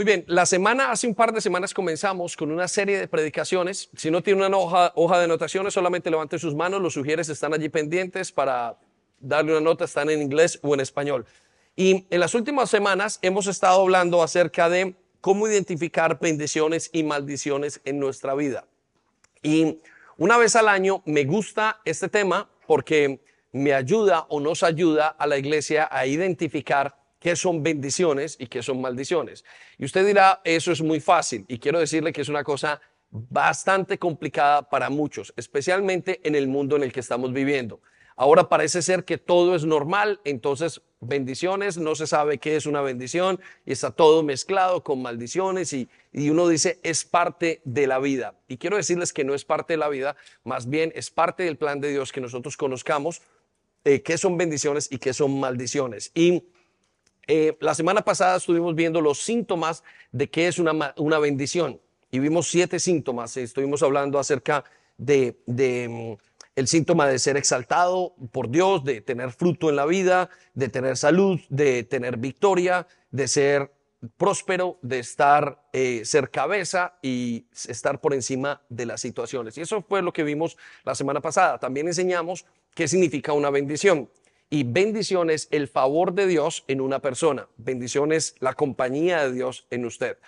Muy bien, la semana, hace un par de semanas comenzamos con una serie de predicaciones. Si no tiene una hoja, hoja de anotaciones, solamente levante sus manos, los sugieres están allí pendientes para darle una nota, están en inglés o en español. Y en las últimas semanas hemos estado hablando acerca de cómo identificar bendiciones y maldiciones en nuestra vida. Y una vez al año me gusta este tema porque me ayuda o nos ayuda a la iglesia a identificar qué son bendiciones y qué son maldiciones. Y usted dirá, eso es muy fácil. Y quiero decirle que es una cosa bastante complicada para muchos, especialmente en el mundo en el que estamos viviendo. Ahora parece ser que todo es normal, entonces bendiciones, no se sabe qué es una bendición y está todo mezclado con maldiciones y, uno dice es parte de la vida. Y quiero decirles que no es parte de la vida, más bien es parte del plan de Dios que nosotros conozcamos eh, qué son bendiciones y qué son maldiciones. Y eh, la semana pasada estuvimos viendo los síntomas de qué es una, bendición y vimos siete síntomas. Estuvimos hablando acerca de, de mm, el síntoma de ser exaltado por Dios, de tener fruto en la vida, de tener salud, de tener victoria, de ser próspero, de estar, eh, ser cabeza y estar por encima de las situaciones. Y eso fue lo que vimos la semana pasada. También enseñamos qué significa una bendición. Y bendición es el favor de Dios en una persona. Bendición es la compañía de Dios en usted.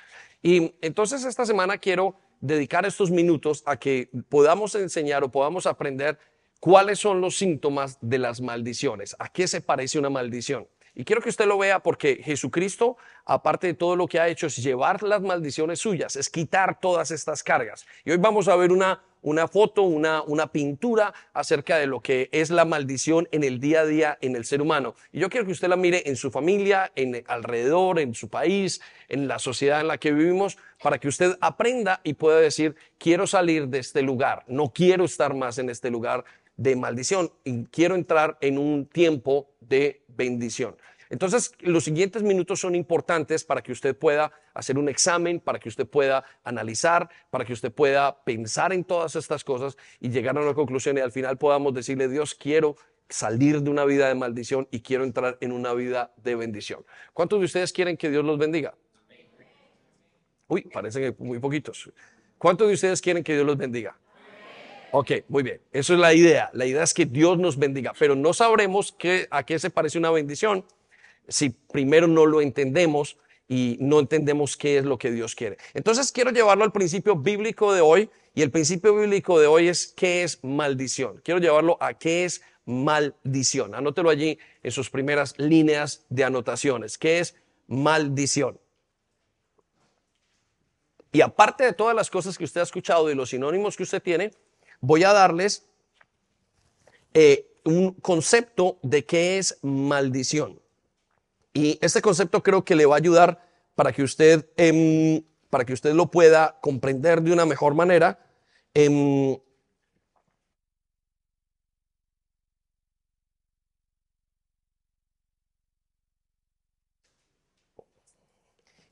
Y entonces esta semana quiero dedicar estos minutos a que podamos enseñar o podamos aprender cuáles son los síntomas de las maldiciones. ¿A qué se parece una maldición? Y quiero que usted lo vea porque Jesucristo, aparte de todo lo que ha hecho, es llevar las maldiciones suyas, es quitar todas estas cargas. Y hoy vamos a ver una, una foto, una, una pintura acerca de lo que es la maldición en el día a día en el ser humano. Y yo quiero que usted la mire en su familia, en alrededor, en su país, en la sociedad en la que vivimos, para que usted aprenda y pueda decir, quiero salir de este lugar, no quiero estar más en este lugar de maldición y quiero entrar en un tiempo de bendición. Entonces, los siguientes minutos son importantes para que usted pueda hacer un examen, para que usted pueda analizar, para que usted pueda pensar en todas estas cosas y llegar a una conclusión y al final podamos decirle, Dios, quiero salir de una vida de maldición y quiero entrar en una vida de bendición. ¿Cuántos de ustedes quieren que Dios los bendiga? Uy, parecen muy poquitos. ¿Cuántos de ustedes quieren que Dios los bendiga? Ok, muy bien. Eso es la idea. La idea es que Dios nos bendiga, pero no sabremos qué, a qué se parece una bendición si primero no lo entendemos y no entendemos qué es lo que Dios quiere. Entonces quiero llevarlo al principio bíblico de hoy y el principio bíblico de hoy es qué es maldición. Quiero llevarlo a qué es maldición. Anótelo allí en sus primeras líneas de anotaciones. ¿Qué es maldición? Y aparte de todas las cosas que usted ha escuchado y los sinónimos que usted tiene, voy a darles eh, un concepto de qué es maldición. Y este concepto creo que le va a ayudar para que usted, em, para que usted lo pueda comprender de una mejor manera. Em,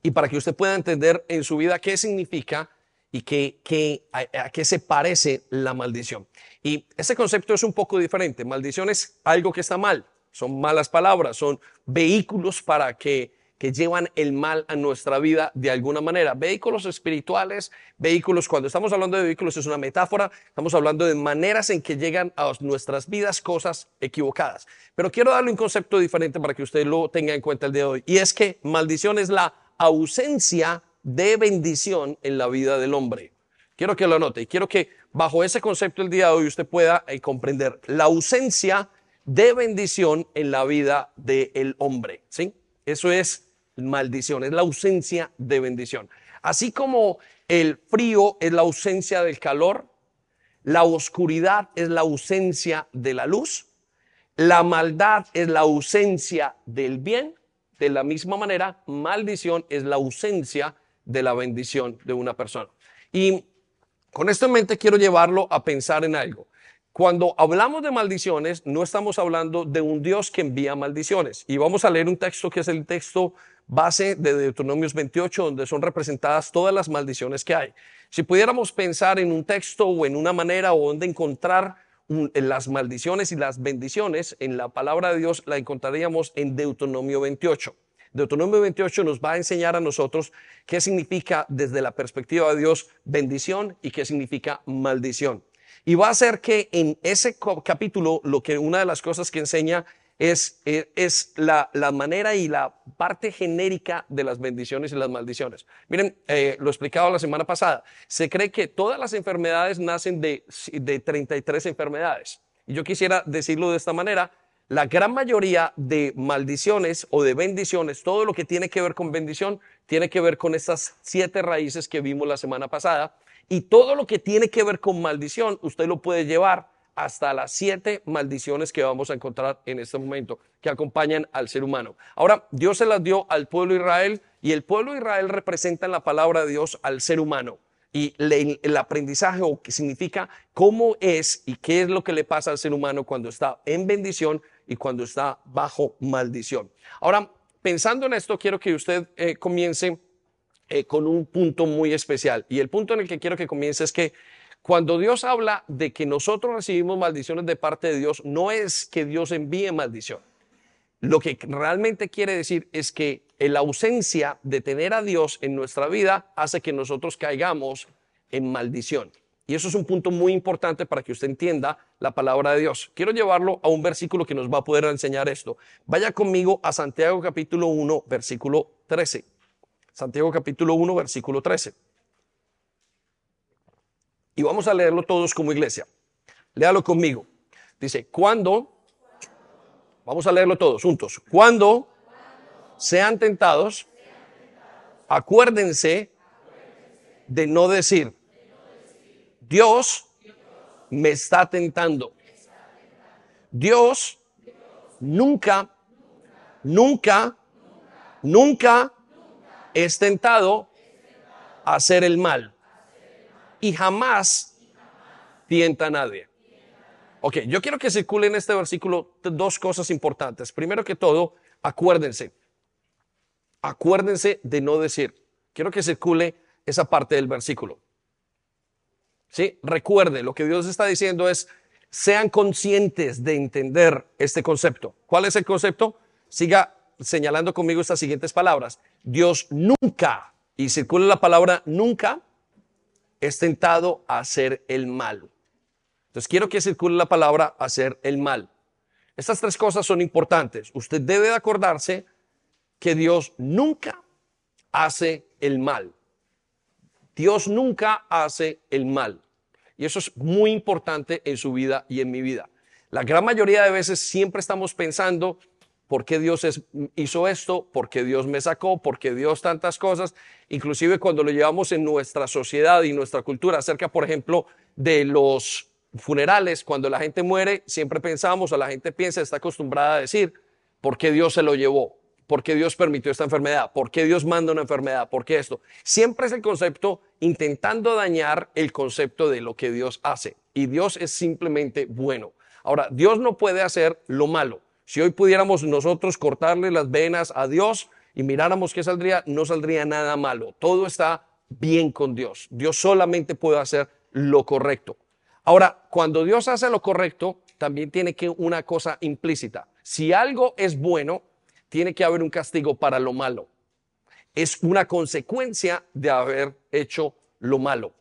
y para que usted pueda entender en su vida qué significa y que, a, qué se parece la maldición. Y ese concepto es un poco diferente. Maldición es algo que está mal, son malas palabras, son vehículos para que, que llevan el mal a nuestra vida de alguna manera. Vehículos espirituales, vehículos, cuando estamos hablando de vehículos es una metáfora, estamos hablando de maneras en que llegan a nuestras vidas cosas equivocadas. Pero quiero darle un concepto diferente para que usted lo tenga en cuenta el día de hoy. Y es que maldición es la ausencia de bendición en la vida del hombre. Quiero que lo anote y quiero que bajo ese concepto el día de hoy usted pueda eh, comprender la ausencia de bendición en la vida del hombre. ¿sí? Eso es maldición, es la ausencia de bendición. Así como el frío es la ausencia del calor, la oscuridad es la ausencia de la luz, la maldad es la ausencia del bien, de la misma manera, maldición es la ausencia de la bendición de una persona. Y con esto en mente quiero llevarlo a pensar en algo. Cuando hablamos de maldiciones, no estamos hablando de un Dios que envía maldiciones. Y vamos a leer un texto que es el texto base de Deuteronomios 28, donde son representadas todas las maldiciones que hay. Si pudiéramos pensar en un texto o en una manera o donde encontrar las maldiciones y las bendiciones, en la palabra de Dios la encontraríamos en Deuteronomio 28. Deuteronomio 28 nos va a enseñar a nosotros qué significa desde la perspectiva de Dios bendición y qué significa maldición. Y va a ser que en ese capítulo lo que una de las cosas que enseña es, eh, es, la, la, manera y la parte genérica de las bendiciones y las maldiciones. Miren, eh, lo explicaba la semana pasada, se cree que todas las enfermedades nacen de, de 33 enfermedades. Y yo quisiera decirlo de esta manera, la gran mayoría de maldiciones o de bendiciones, todo lo que tiene que ver con bendición, tiene que ver con estas siete raíces que vimos la semana pasada. Y todo lo que tiene que ver con maldición, usted lo puede llevar hasta las siete maldiciones que vamos a encontrar en este momento, que acompañan al ser humano. Ahora, Dios se las dio al pueblo de Israel y el pueblo de Israel representa en la palabra de Dios al ser humano. Y el aprendizaje o que significa cómo es y qué es lo que le pasa al ser humano cuando está en bendición y cuando está bajo maldición. Ahora, pensando en esto, quiero que usted eh, comience eh, con un punto muy especial. Y el punto en el que quiero que comience es que cuando Dios habla de que nosotros recibimos maldiciones de parte de Dios, no es que Dios envíe maldición. Lo que realmente quiere decir es que la ausencia de tener a Dios en nuestra vida hace que nosotros caigamos en maldición. Y eso es un punto muy importante para que usted entienda la palabra de Dios. Quiero llevarlo a un versículo que nos va a poder enseñar esto. Vaya conmigo a Santiago capítulo 1, versículo 13. Santiago capítulo 1, versículo 13. Y vamos a leerlo todos como iglesia. Léalo conmigo. Dice, cuando, vamos a leerlo todos juntos, cuando sean tentados, acuérdense de no decir, Dios me está tentando. Dios nunca, nunca, nunca es tentado a hacer el mal y jamás tienta a nadie. Ok, yo quiero que circule en este versículo dos cosas importantes. Primero que todo, acuérdense. Acuérdense de no decir. Quiero que circule esa parte del versículo. ¿Sí? Recuerde, lo que Dios está diciendo es, sean conscientes de entender este concepto. ¿Cuál es el concepto? Siga señalando conmigo estas siguientes palabras. Dios nunca, y circula la palabra nunca, es tentado a hacer el mal. Entonces quiero que circule la palabra hacer el mal. Estas tres cosas son importantes. Usted debe de acordarse que Dios nunca hace el mal. Dios nunca hace el mal. Y eso es muy importante en su vida y en mi vida. La gran mayoría de veces siempre estamos pensando por qué Dios hizo esto, por qué Dios me sacó, por qué Dios tantas cosas, inclusive cuando lo llevamos en nuestra sociedad y nuestra cultura, acerca, por ejemplo, de los funerales, cuando la gente muere, siempre pensamos, o la gente piensa, está acostumbrada a decir, ¿por qué Dios se lo llevó? ¿Por qué Dios permitió esta enfermedad? ¿Por qué Dios manda una enfermedad? ¿Por qué esto? Siempre es el concepto intentando dañar el concepto de lo que Dios hace. Y Dios es simplemente bueno. Ahora, Dios no puede hacer lo malo. Si hoy pudiéramos nosotros cortarle las venas a Dios y miráramos qué saldría, no saldría nada malo. Todo está bien con Dios. Dios solamente puede hacer lo correcto. Ahora, cuando Dios hace lo correcto, también tiene que una cosa implícita. Si algo es bueno, tiene que haber un castigo para lo malo. Es una consecuencia de haber hecho lo malo.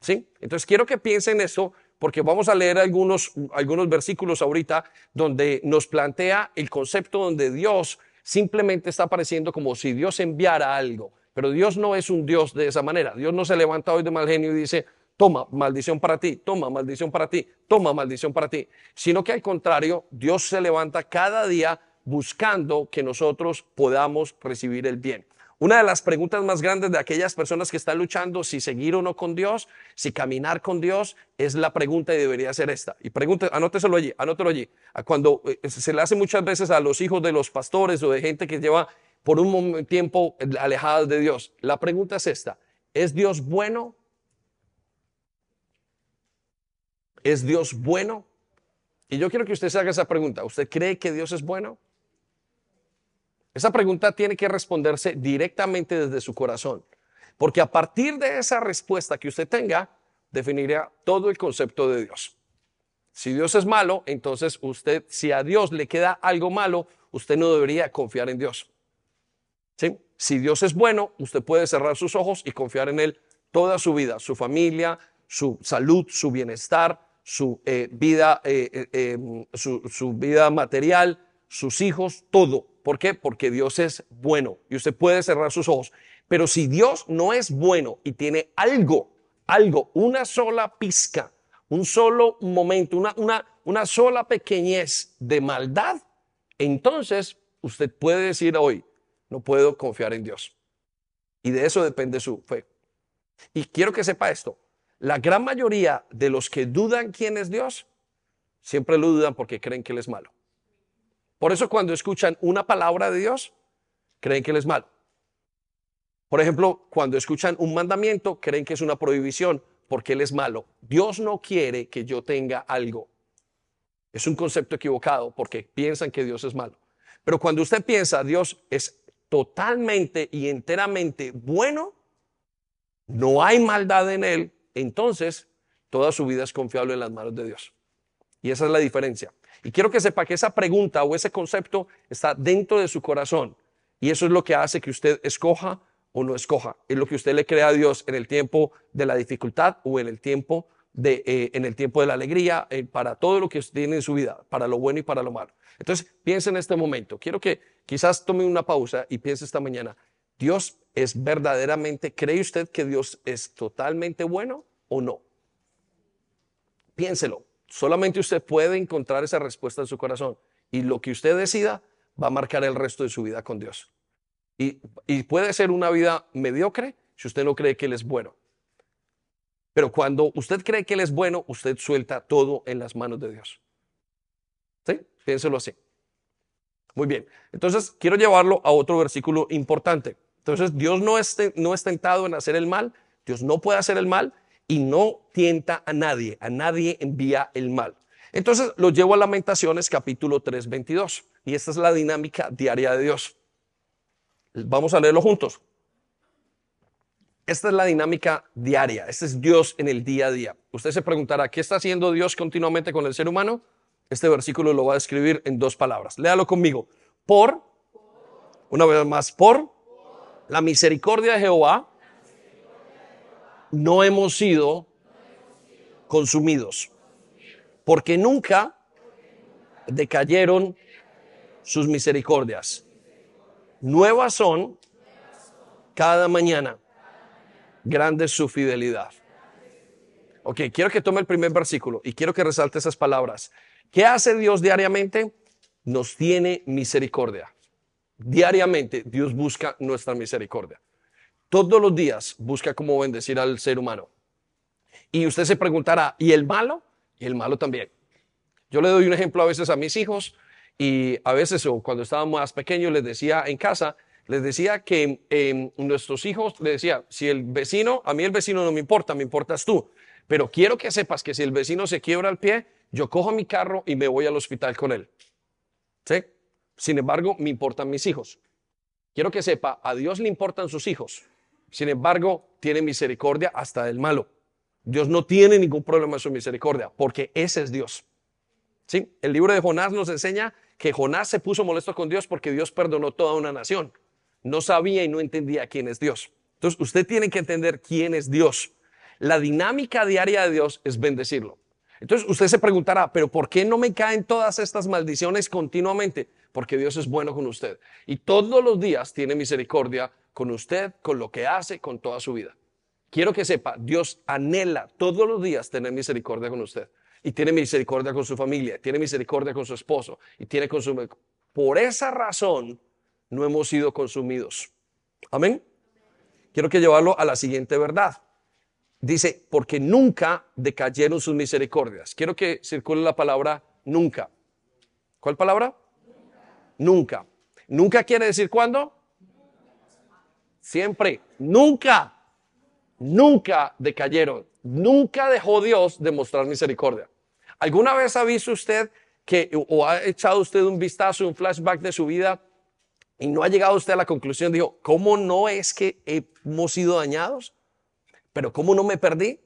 ¿Sí? Entonces quiero que piensen eso porque vamos a leer algunos, algunos versículos ahorita donde nos plantea el concepto donde Dios simplemente está apareciendo como si Dios enviara algo. Pero Dios no es un Dios de esa manera. Dios no se levanta hoy de mal genio y dice, toma maldición para ti, toma maldición para ti, toma maldición para ti. Sino que al contrario, Dios se levanta cada día buscando que nosotros podamos recibir el bien. Una de las preguntas más grandes de aquellas personas que están luchando si seguir o no con Dios, si caminar con Dios, es la pregunta y debería ser esta. Y pregunte, anóteselo allí, anótelo allí. Cuando eh, se le hace muchas veces a los hijos de los pastores o de gente que lleva por un tiempo alejados de Dios, la pregunta es esta. ¿Es Dios bueno? ¿Es Dios bueno? Y yo quiero que usted se haga esa pregunta. ¿Usted cree que Dios es bueno? Esa pregunta tiene que responderse directamente desde su corazón, porque a partir de esa respuesta que usted tenga, definirá todo el concepto de Dios. Si Dios es malo, entonces usted, si a Dios le queda algo malo, usted no debería confiar en Dios. Si Dios es bueno, usted puede cerrar sus ojos y confiar en Él toda su vida, su familia, su salud, su bienestar, su, eh, vida, eh, eh, su vida material, sus hijos, todo. ¿Por qué? Porque Dios es bueno y usted puede cerrar sus ojos. Pero si Dios no es bueno y tiene algo, algo, una sola pizca, un solo momento, una, una, una sola pequeñez de maldad, entonces usted puede decir hoy, no puedo confiar en Dios. Y de eso depende su fe. Y quiero que sepa esto, la gran mayoría de los que dudan quién es Dios, siempre lo dudan porque creen que Él es malo. Por eso cuando escuchan una palabra de Dios, creen que Él es malo. Por ejemplo, cuando escuchan un mandamiento, creen que es una prohibición porque Él es malo. Dios no quiere que yo tenga algo. Es un concepto equivocado porque piensan que Dios es malo. Pero cuando usted piensa Dios es totalmente y enteramente bueno, no hay maldad en Él, entonces toda su vida es confiable en las manos de Dios. Y esa es la diferencia. Y quiero que sepa que esa pregunta o ese concepto está dentro de su corazón. Y eso es lo que hace que usted escoja o no escoja. Es lo que usted le crea a Dios en el tiempo de la dificultad o en el tiempo de, eh, en el tiempo de la alegría, eh, para todo lo que tiene en su vida, para lo bueno y para lo malo. Entonces, piense en este momento. Quiero que quizás tome una pausa y piense esta mañana. ¿Dios es verdaderamente, cree usted que Dios es totalmente bueno o no? Piénselo. Solamente usted puede encontrar esa respuesta en su corazón. Y lo que usted decida va a marcar el resto de su vida con Dios. Y, puede ser una vida mediocre si usted no cree que Él es bueno. Pero cuando usted cree que Él es bueno, usted suelta todo en las manos de Dios. ¿Sí? Piénselo así. Muy bien. Entonces, quiero llevarlo a otro versículo importante. Entonces, Dios no es, no es tentado en hacer el mal. Dios no puede hacer el mal y no tienta a nadie. A nadie envía el mal. Entonces, lo llevo a Lamentaciones capítulo 3, 22. Y esta es la dinámica diaria de Dios. Vamos a leerlo juntos. Esta es la dinámica diaria. Este es Dios en el día a día. Usted se preguntará, ¿qué está haciendo Dios continuamente con el ser humano? Este versículo lo va a escribir en dos palabras. Léalo conmigo. Por, una vez más, por la misericordia de Jehová, no hemos sido consumidos, porque nunca decayeron sus misericordias. Nuevas son cada mañana. Grande es su fidelidad. Ok, quiero que tome el primer versículo y quiero que resalte esas palabras. ¿Qué hace Dios diariamente? Nos tiene misericordia. Diariamente Dios busca nuestra misericordia. Todos los días busca cómo bendecir al ser humano. Y usted se preguntará, ¿y el malo? Y el malo también. Yo le doy un ejemplo a veces a mis hijos y a veces, o cuando estábamos más pequeños, les decía en casa, les decía que em, nuestros hijos, les decía, si el vecino, a mí el vecino no me importa, me importas tú, pero quiero que sepas que si el vecino se quiebra el pie, yo cojo mi carro y me voy al hospital con él. ¿Sí? Sin embargo, me importan mis hijos. Quiero que sepa, a Dios le importan sus hijos. Sin embargo, tiene misericordia hasta del malo. Dios no tiene ningún problema en su misericordia, porque ese es Dios. ¿Sí? El libro de Jonás nos enseña que Jonás se puso molesto con Dios porque Dios perdonó toda una nación. No sabía y no entendía quién es Dios. Entonces, usted tiene que entender quién es Dios. La dinámica diaria de Dios es bendecirlo. Entonces, usted se preguntará, pero ¿por qué no me caen todas estas maldiciones continuamente? Porque Dios es bueno con usted. Y todos los días tiene misericordia con usted, con lo que hace, con toda su vida. Quiero que sepa, Dios anhela todos los días tener misericordia con usted y tiene misericordia con su familia, tiene misericordia con su esposo y tiene con su... Por esa razón no hemos sido consumidos. Amén. Quiero que llevarlo a la siguiente verdad. Dice, porque nunca decayeron sus misericordias. Quiero que circule la palabra nunca. ¿Cuál palabra? Nunca. Nunca, quiere decir cuándo? Siempre. Nunca. Nunca decayeron. Nunca dejó Dios de mostrar misericordia. ¿Alguna vez ha visto usted que, o ha echado usted un vistazo, un flashback de su vida y no ha llegado usted a la conclusión, dijo, ¿cómo no es que hemos sido dañados? Pero ¿cómo no me perdí?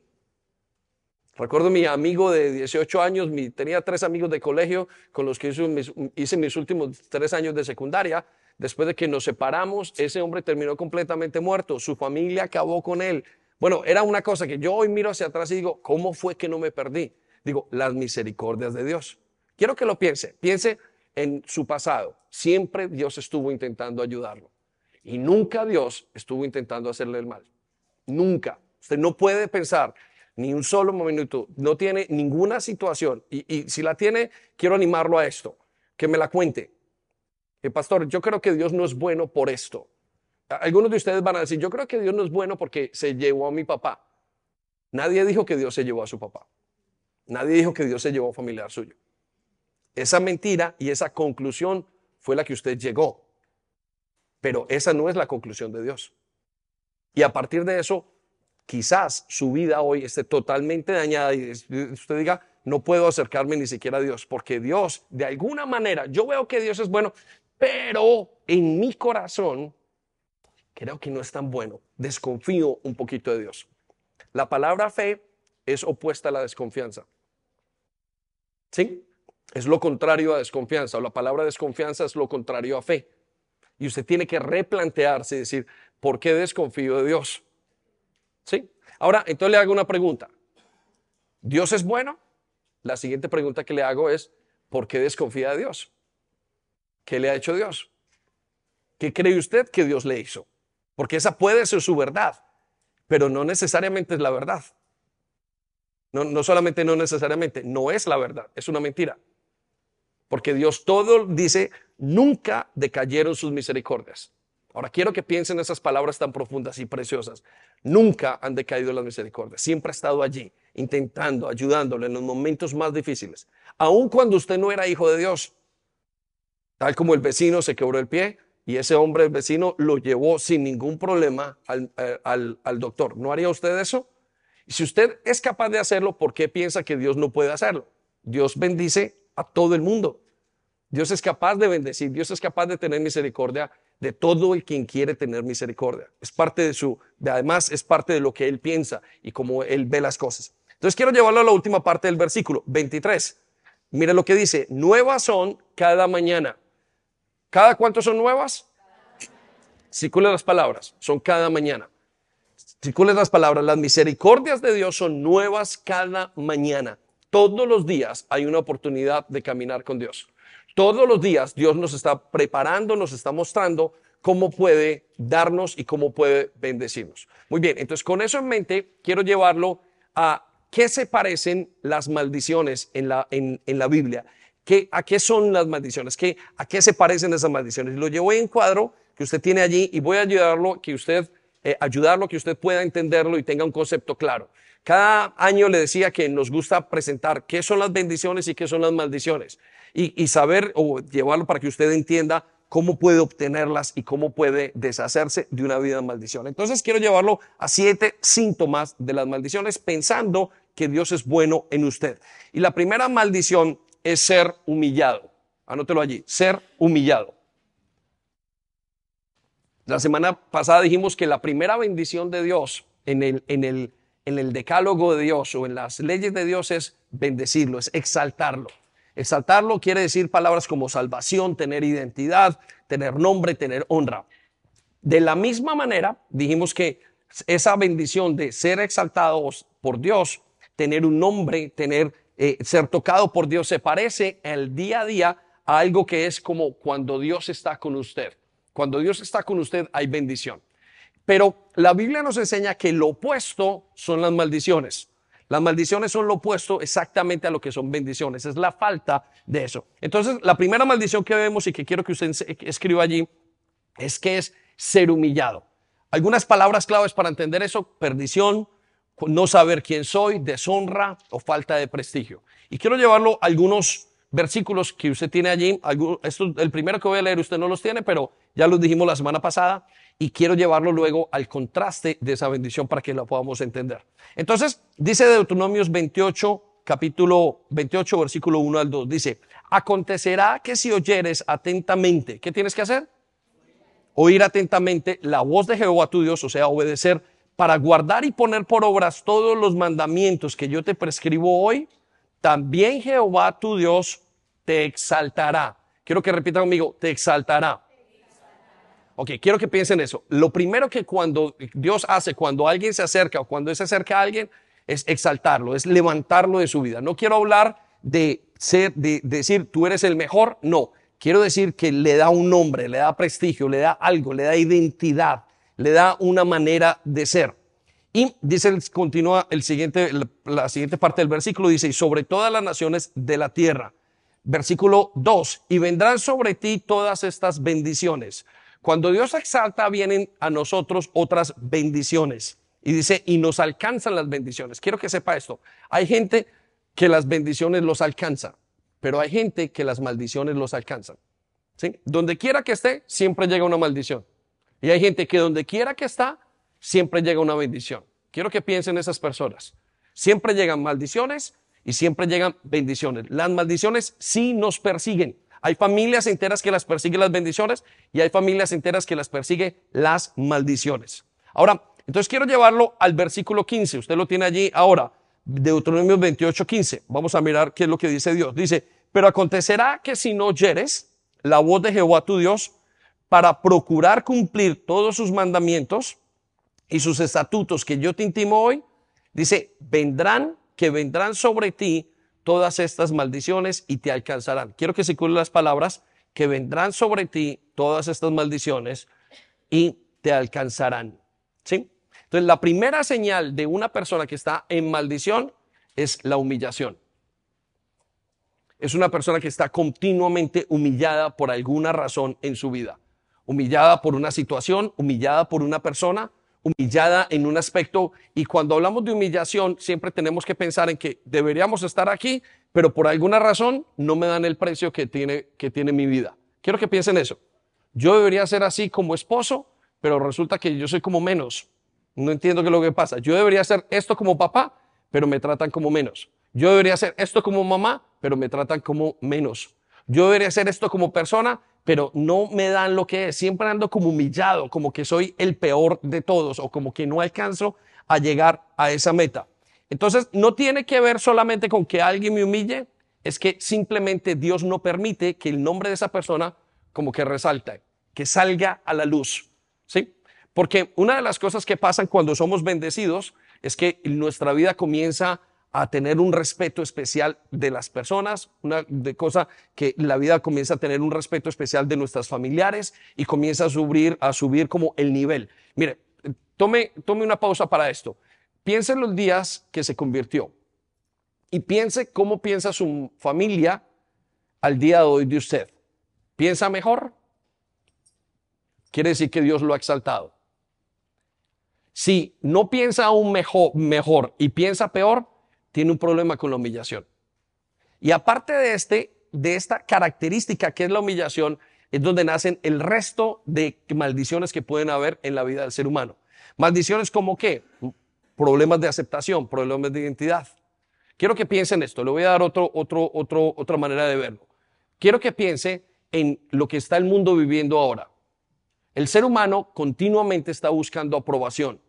Recuerdo mi amigo de 18 años, tenía tres amigos de colegio con los que hice mis, hice mis últimos tres años de secundaria. Después de que nos separamos, ese hombre terminó completamente muerto, su familia acabó con él. Bueno, era una cosa que yo hoy miro hacia atrás y digo, ¿cómo fue que no me perdí? Digo, las misericordias de Dios. Quiero que lo piense, piense en su pasado. Siempre Dios estuvo intentando ayudarlo y nunca Dios estuvo intentando hacerle el mal. Nunca. Usted no puede pensar ni un solo minuto, no tiene ninguna situación y, si la tiene, quiero animarlo a esto, que me la cuente. El pastor, yo creo que Dios no es bueno por esto. Algunos de ustedes van a decir, yo creo que Dios no es bueno porque se llevó a mi papá. Nadie dijo que Dios se llevó a su papá. Nadie dijo que Dios se llevó a un familiar suyo. Esa mentira y esa conclusión fue la que usted llegó. Pero esa no es la conclusión de Dios. Y a partir de eso, quizás su vida hoy esté totalmente dañada y usted diga, no puedo acercarme ni siquiera a Dios, porque Dios, de alguna manera, yo veo que Dios es bueno, pero en mi corazón creo que no es tan bueno. Desconfío un poquito de Dios. La palabra fe es opuesta a la desconfianza. ¿Sí? Es lo contrario a desconfianza, o la palabra desconfianza es lo contrario a fe. Y usted tiene que replantearse y decir, ¿por qué desconfío de Dios? ¿Sí? Ahora, entonces le hago una pregunta. ¿Dios es bueno? La siguiente pregunta que le hago es, ¿por qué desconfía de Dios? ¿Qué le ha hecho Dios? ¿Qué cree usted que Dios le hizo? Porque esa puede ser su verdad, pero no necesariamente es la verdad. No, no solamente no necesariamente, no es la verdad, es una mentira. Porque Dios todo dice, nunca decayeron sus misericordias. Ahora quiero que piensen esas palabras tan profundas y preciosas. Nunca han decaído las misericordias. Siempre ha estado allí, intentando, ayudándole en los momentos más difíciles. Aun cuando usted no era hijo de Dios. Tal como el vecino se quebró el pie, y ese hombre, el vecino, lo llevó sin ningún problema eh, al, doctor. ¿No haría usted eso? Si usted es capaz de hacerlo, ¿por qué piensa que Dios no puede hacerlo? Dios bendice a todo el mundo. Dios es capaz de bendecir, Dios es capaz de tener misericordia de todo el quien quiere tener misericordia. Es parte de su, además es parte de lo que Él piensa y cómo Él ve las cosas. Entonces quiero llevarlo a la última parte del versículo, 23. Mire lo que dice, nuevas son cada mañana. ¿Cada cuánto son nuevas? Circulen las palabras, son cada mañana. Circulen las palabras, las misericordias de Dios son nuevas cada mañana. Todos los días hay una oportunidad de caminar con Dios. Todos los días Dios nos está preparando, nos está mostrando cómo puede darnos y cómo puede bendecirnos. Muy bien, entonces con eso en mente quiero llevarlo a qué se parecen las maldiciones en la, en, en la Biblia. ¿A qué son las maldiciones? ¿Qué, ¿A qué se parecen esas maldiciones? Lo llevo en cuadro que usted tiene allí y voy a ayudarlo, que usted, eh, ayudarlo, que usted pueda entenderlo y tenga un concepto claro. Cada año le decía que nos gusta presentar qué son las bendiciones y qué son las maldiciones y, y saber o llevarlo para que usted entienda cómo puede obtenerlas y cómo puede deshacerse de una vida de maldición. Entonces quiero llevarlo a siete síntomas de las maldiciones pensando que Dios es bueno en usted. Y la primera maldición es ser humillado. Anótelo allí, ser humillado. La semana pasada dijimos que la primera bendición de Dios en el, en el, en el decálogo de Dios o en las leyes de Dios es bendecirlo, es exaltarlo. Exaltarlo quiere decir palabras como salvación, tener identidad, tener nombre, tener honra. De la misma manera, dijimos que esa bendición de ser exaltados por Dios, tener un nombre, tener eh, ser tocado por Dios se parece el día a día a algo que es como cuando Dios está con usted. Cuando Dios está con usted hay bendición. Pero la Biblia nos enseña que lo opuesto son las maldiciones. Las maldiciones son lo opuesto exactamente a lo que son bendiciones. Es la falta de eso. Entonces, la primera maldición que vemos y que quiero que usted escriba allí es que es ser humillado. Algunas palabras claves para entender eso, perdición, no saber quién soy, deshonra o falta de prestigio. Y quiero llevarlo a algunos versículos que usted tiene allí. El primero que voy a leer usted no los tiene, pero ya los dijimos la semana pasada y quiero llevarlo luego al contraste de esa bendición para que la podamos entender. Entonces, dice Deuteronomios 28, capítulo 28, versículo 1 al 2, dice, acontecerá que si oyeres atentamente, ¿qué tienes que hacer? Oír atentamente la voz de Jehová tu Dios, o sea, obedecer para guardar y poner por obras todos los mandamientos que yo te prescribo hoy, también Jehová tu Dios te exaltará. Quiero que repita conmigo, te exaltará. Ok, quiero que piensen eso. Lo primero que cuando Dios hace, cuando alguien se acerca o cuando se acerca a alguien, es exaltarlo, es levantarlo de su vida. No quiero hablar de ser, de, decir tú eres el mejor, no. Quiero decir que le da un nombre, le da prestigio, le da algo, le da identidad, le da una manera de ser. Y dice, continúa el siguiente, la siguiente parte del versículo, dice, y sobre todas las naciones de la tierra. Versículo 2, y vendrán sobre ti todas estas bendiciones. Cuando Dios exalta, vienen a nosotros otras bendiciones. Y dice, y nos alcanzan las bendiciones. Quiero que sepa esto. Hay gente que las bendiciones los alcanzan, pero hay gente que las maldiciones los alcanzan. ¿Sí? Donde quiera que esté, siempre llega una maldición. Y hay gente que donde quiera que está, siempre llega una bendición. Quiero que piensen esas personas. Siempre llegan maldiciones y siempre llegan bendiciones. Las maldiciones sí nos persiguen. Hay familias enteras que las persiguen las bendiciones y hay familias enteras que las persiguen las maldiciones. Ahora, entonces quiero llevarlo al versículo 15. Usted lo tiene allí ahora. Deuteronomio 28, 15. Vamos a mirar qué es lo que dice Dios. Dice, pero acontecerá que si no oyeres la voz de Jehová tu Dios para procurar cumplir todos sus mandamientos y sus estatutos que yo te intimo hoy, dice, vendrán, que vendrán sobre ti todas estas maldiciones y te alcanzarán. Quiero que se circulen las palabras que vendrán sobre ti todas estas maldiciones y te alcanzarán. ¿Sí? Entonces, la primera señal de una persona que está en maldición es la humillación. Es una persona que está continuamente humillada por alguna razón en su vida. Humillada por una situación, humillada por una persona, humillada en un aspecto y cuando hablamos de humillación siempre tenemos que pensar en que deberíamos estar aquí, pero por alguna razón no me dan el precio que tiene, que tiene mi vida. Quiero que piensen eso. Yo debería ser así como esposo, pero resulta que yo soy como menos. No entiendo qué es lo que pasa. Yo debería hacer esto como papá, pero me tratan como menos. Yo debería hacer esto como mamá, pero me tratan como menos. Yo debería hacer esto como persona, pero no me dan lo que es. Siempre ando como humillado, como que soy el peor de todos o como que no alcanzo a llegar a esa meta. Entonces, no tiene que ver solamente con que alguien me humille, es que simplemente Dios no permite que el nombre de esa persona como que resalte, que salga a la luz. ¿Sí? Porque una de las cosas que pasan cuando somos bendecidos es que nuestra vida comienza a tener un respeto especial de las personas, una de cosa que la vida comienza a tener un respeto especial de nuestras familiares y comienza a subir, a subir como el nivel. Mire, tome, tome una pausa para esto. Piense en los días que se convirtió y piense cómo piensa su familia al día de hoy de usted. ¿Piensa mejor? Quiere decir que Dios lo ha exaltado. Si no piensa aún mejor, mejor y piensa peor, tiene un problema con la humillación. Y aparte de, este, de esta característica que es la humillación, es donde nacen el resto de maldiciones que pueden haber en la vida del ser humano. Maldiciones como qué? Problemas de aceptación, problemas de identidad. Quiero que piensen esto, le voy a dar otro, otro, otro, otra manera de verlo. Quiero que piense en lo que está el mundo viviendo ahora. El ser humano continuamente está buscando aprobación.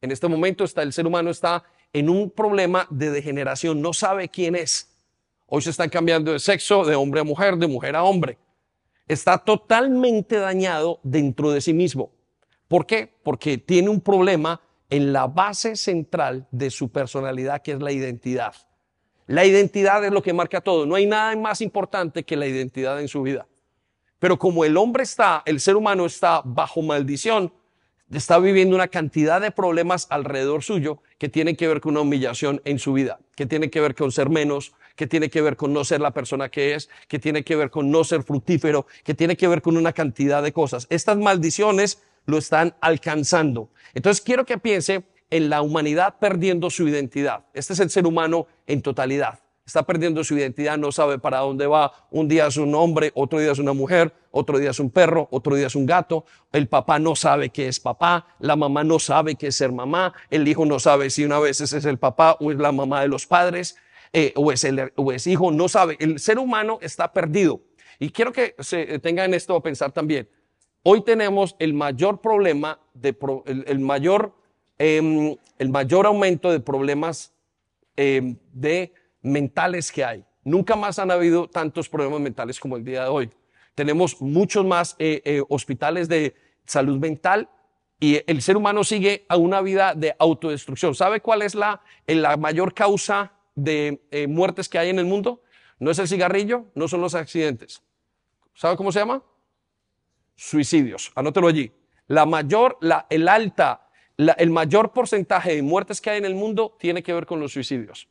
En este momento está, el ser humano está en un problema de degeneración, no sabe quién es. Hoy se están cambiando de sexo, de hombre a mujer, de mujer a hombre. Está totalmente dañado dentro de sí mismo. ¿Por qué? Porque tiene un problema en la base central de su personalidad, que es la identidad. La identidad es lo que marca todo. No hay nada más importante que la identidad en su vida. Pero como el hombre está, el ser humano está bajo maldición, está viviendo una cantidad de problemas alrededor suyo que tienen que ver con una humillación en su vida, que tiene que ver con ser menos, que tiene que ver con no ser la persona que es, que tiene que ver con no ser fructífero, que tiene que ver con una cantidad de cosas. Estas maldiciones lo están alcanzando. Entonces quiero que piense en la humanidad perdiendo su identidad. Este es el ser humano en totalidad está perdiendo su identidad, no sabe para dónde va. Un día es un hombre, otro día es una mujer, otro día es un perro, otro día es un gato. El papá no sabe qué es papá, la mamá no sabe qué es ser mamá, el hijo no sabe si una vez es el papá o es la mamá de los padres, eh, o, es el, hijo, no sabe. El ser humano está perdido. Y quiero que se tengan esto a pensar también. Hoy tenemos el mayor problema, el, mayor, em, el mayor aumento de problemas em, de mentales que hay. Nunca más han habido tantos problemas mentales como el día de hoy. Tenemos muchos más eh, eh, hospitales de salud mental y el ser humano sigue a una vida de autodestrucción. ¿Sabe cuál es la, la mayor causa de eh, muertes que hay en el mundo? No es el cigarrillo, no son los accidentes. ¿Sabe cómo se llama? Suicidios. Anótelo allí. La mayor, la, el alta, el mayor porcentaje de muertes que hay en el mundo tiene que ver con los suicidios.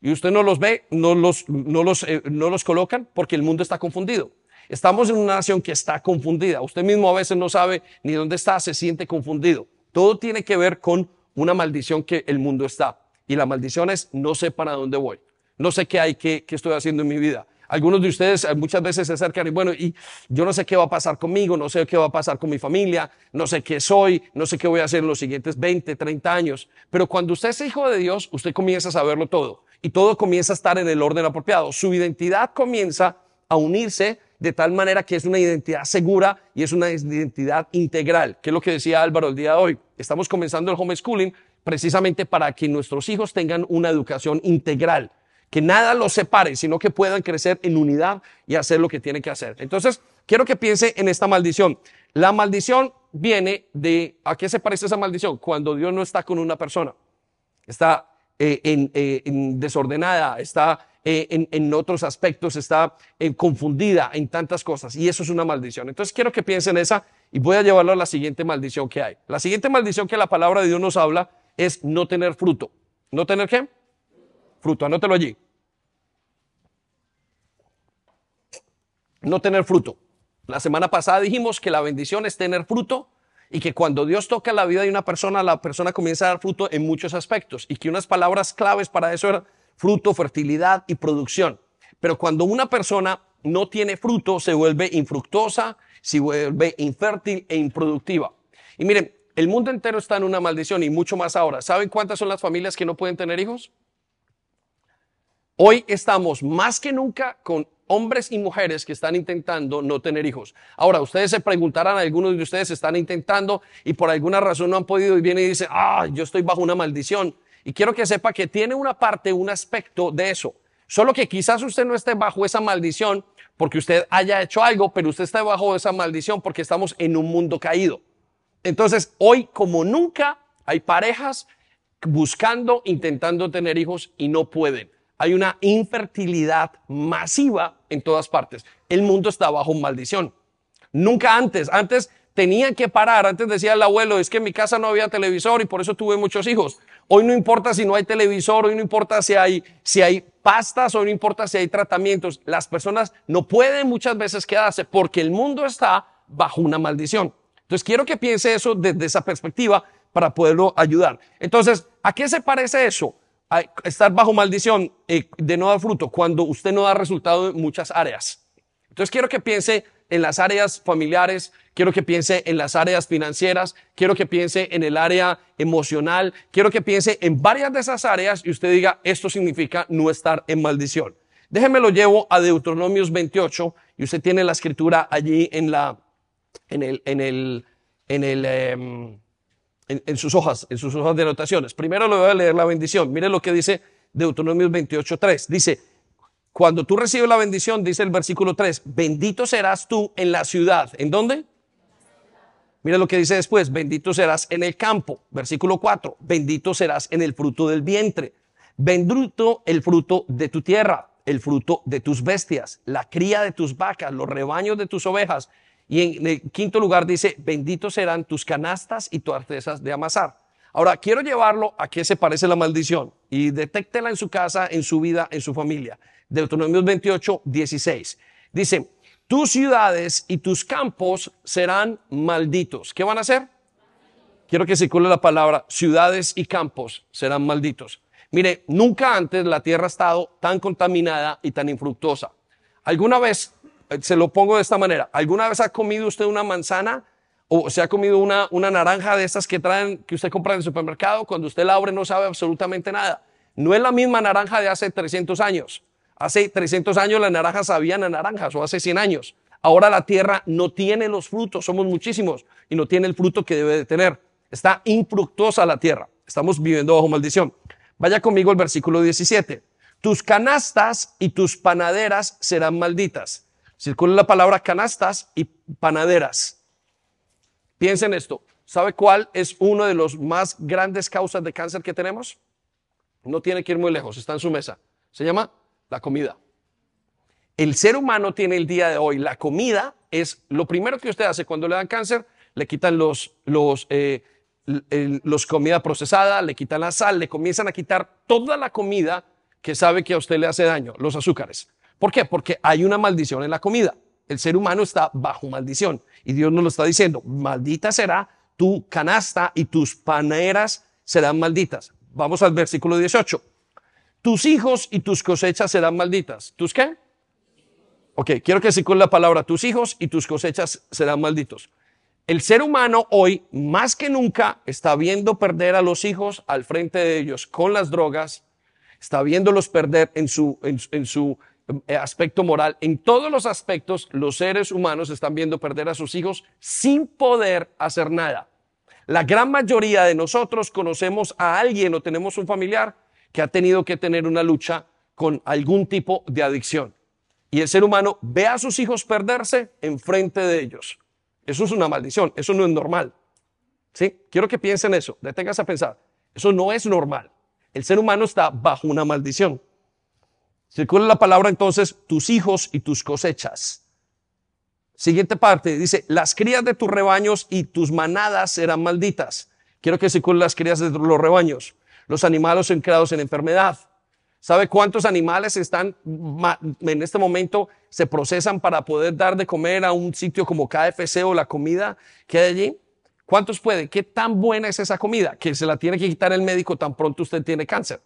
Y usted no los ve, no los, no los, eh, no los colocan porque el mundo está confundido. Estamos en una nación que está confundida. Usted mismo a veces no sabe ni dónde está, se siente confundido. Todo tiene que ver con una maldición que el mundo está. Y la maldición es no sé para dónde voy. No sé qué hay, qué, qué estoy haciendo en mi vida. Algunos de ustedes eh, muchas veces se acercan y bueno, y yo no sé qué va a pasar conmigo, no sé qué va a pasar con mi familia, no sé qué soy, no sé qué voy a hacer en los siguientes 20, 30 años. Pero cuando usted es hijo de Dios, usted comienza a saberlo todo y todo comienza a estar en el orden apropiado. Su identidad comienza a unirse de tal manera que es una identidad segura y es una identidad integral, que es lo que decía Álvaro el día de hoy. Estamos comenzando el homeschooling precisamente para que nuestros hijos tengan una educación integral, que nada los separe, sino que puedan crecer en unidad y hacer lo que tienen que hacer. Entonces, quiero que piense en esta maldición. La maldición viene de, ¿a qué se parece esa maldición? Cuando Dios no está con una persona. Está eh, eh, en, desordenada, está eh, en, otros aspectos, está confundida en tantas cosas. Y eso es una maldición. Entonces quiero que piensen en esa y voy a llevarlo a la siguiente maldición que hay. La siguiente maldición que la palabra de Dios nos habla es no tener fruto. ¿No tener qué? Fruto, anótelo allí. No tener fruto. La semana pasada dijimos que la bendición es tener fruto y que cuando Dios toca la vida de una persona, la persona comienza a dar fruto en muchos aspectos y que unas palabras claves para eso eran fruto, fertilidad y producción. Pero cuando una persona no tiene fruto, se vuelve infructuosa, se vuelve infértil e improductiva. Y miren, el mundo entero está en una maldición y mucho más ahora. ¿Saben cuántas son las familias que no pueden tener hijos? Hoy estamos más que nunca con hombres y mujeres que están intentando no tener hijos. Ahora, ustedes se preguntarán, algunos de ustedes están intentando y por alguna razón no han podido y vienen y dicen, ah, yo estoy bajo una maldición. Y quiero que sepa que tiene una parte, un aspecto de eso. Solo que quizás usted no esté bajo esa maldición porque usted haya hecho algo, pero usted está bajo esa maldición porque estamos en un mundo caído. Entonces, hoy como nunca hay parejas buscando, intentando tener hijos y no pueden hay una infertilidad masiva en todas partes. El mundo está bajo maldición. Nunca antes, antes tenían que parar, antes decía el abuelo, es que en mi casa no había televisor y por eso tuve muchos hijos. Hoy no importa si no hay televisor, hoy no importa si hay, si hay pastas, hoy no importa si hay tratamientos. Las personas no pueden muchas veces quedarse porque el mundo está bajo una maldición. Entonces quiero que piense eso desde esa perspectiva para poderlo ayudar. Entonces, ¿a qué se parece eso? Estar bajo maldición eh, de no dar fruto cuando usted no da resultado en muchas áreas. Entonces quiero que piense en las áreas familiares, quiero que piense en las áreas financieras, quiero que piense en el área emocional, quiero que piense en varias de esas áreas y usted diga, esto significa no estar en maldición. Déjeme lo llevo a Deuteronomios 28 y usted tiene la escritura allí en la, en el, en el, en el, em, en, sus hojas, en sus hojas de anotaciones. Primero le voy a leer la bendición. Mire lo que dice Deuteronomio 28.3. Dice, cuando tú recibes la bendición, dice el versículo 3, bendito serás tú en la ciudad. ¿En dónde? Mire lo que dice después, bendito serás en el campo. Versículo 4, bendito serás en el fruto del vientre. Bendito el fruto de tu tierra, el fruto de tus bestias, la cría de tus vacas, los rebaños de tus ovejas y en el quinto lugar dice, benditos serán tus canastas y tus artesas de amasar. Ahora, quiero llevarlo a qué se parece la maldición y detéctela en su casa, en su vida, en su familia. Deuteronomio 28, 16. Dice, tus ciudades y tus campos serán malditos. ¿Qué van a hacer? Quiero que circule la palabra, ciudades y campos serán malditos. Mire, nunca antes la tierra ha estado tan contaminada y tan infructuosa. ¿Alguna vez se lo pongo de esta manera. ¿Alguna vez ha comido usted una manzana o se ha comido una, una naranja de estas que traen, que usted compra en el supermercado? Cuando usted la abre no sabe absolutamente nada. No es la misma naranja de hace 300 años. Hace 300 años las naranjas sabían a naranjas o hace 100 años. Ahora la tierra no tiene los frutos, somos muchísimos y no tiene el fruto que debe de tener. Está infructuosa la tierra. Estamos viviendo bajo maldición. Vaya conmigo al versículo 17. Tus canastas y tus panaderas serán malditas Circula la palabra canastas y panaderas. Piensen esto. ¿Sabe cuál es uno de los más grandes causas de cáncer que tenemos? No tiene que ir muy lejos, está en su mesa. Se llama la comida. El ser humano tiene el día de hoy, la comida es lo primero que usted hace cuando le dan cáncer, le quitan los, los, eh, los comida procesada, le quitan la sal, le comienzan a quitar toda la comida que sabe que a usted le hace daño, los azúcares. ¿Por qué? Porque hay una maldición en la comida. El ser humano está bajo maldición y Dios nos lo está diciendo, maldita será tu canasta y tus paneras serán malditas. Vamos al versículo 18. Tus hijos y tus cosechas serán malditas. ¿Tus qué? Ok, quiero que con la palabra tus hijos y tus cosechas serán malditos. El ser humano hoy, más que nunca, está viendo perder a los hijos al frente de ellos con las drogas, está viéndolos perder en su, en, su eh, aspecto moral. En todos los aspectos, los seres humanos están viendo perder a sus hijos sin poder hacer nada. La gran mayoría de nosotros conocemos a alguien o tenemos un familiar que ha tenido que tener una lucha con algún tipo de adicción. Y el ser humano ve a sus hijos perderse enfrente de ellos. Eso es una maldición, eso no es normal. ¿Sí? Quiero que piensen eso, deténgase a pensar. Eso no es normal. El ser humano está bajo una maldición. Circula la palabra entonces tus hijos y tus cosechas. Siguiente parte, dice, las crías de tus rebaños y tus manadas serán malditas. Quiero que circulen las crías de los rebaños. Los animales son creados en enfermedad. ¿Sabe cuántos animales están en este momento se procesan para poder dar de comer a un sitio como KFC o la comida que hay allí? ¿Cuántos puede? ¿Qué tan buena es esa comida? Que se la tiene que quitar el médico tan pronto usted tiene cáncer.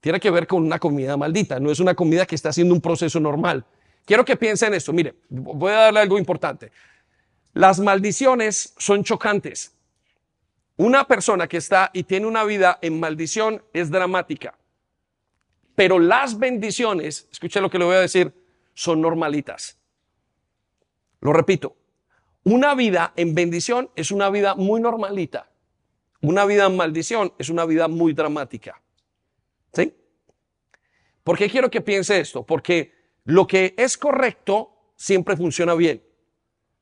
Tiene que ver con una comida maldita, no es una comida que está haciendo un proceso normal. Quiero que piensen en esto. Mire, voy a darle algo importante. Las maldiciones son chocantes. Una persona que está y tiene una vida en maldición es dramática. Pero las bendiciones, escuche lo que le voy a decir, son normalitas. Lo repito, una vida en bendición es una vida muy normalita. Una vida en maldición es una vida muy dramática. ¿Sí? ¿Por qué quiero que piense esto? Porque lo que es correcto siempre funciona bien.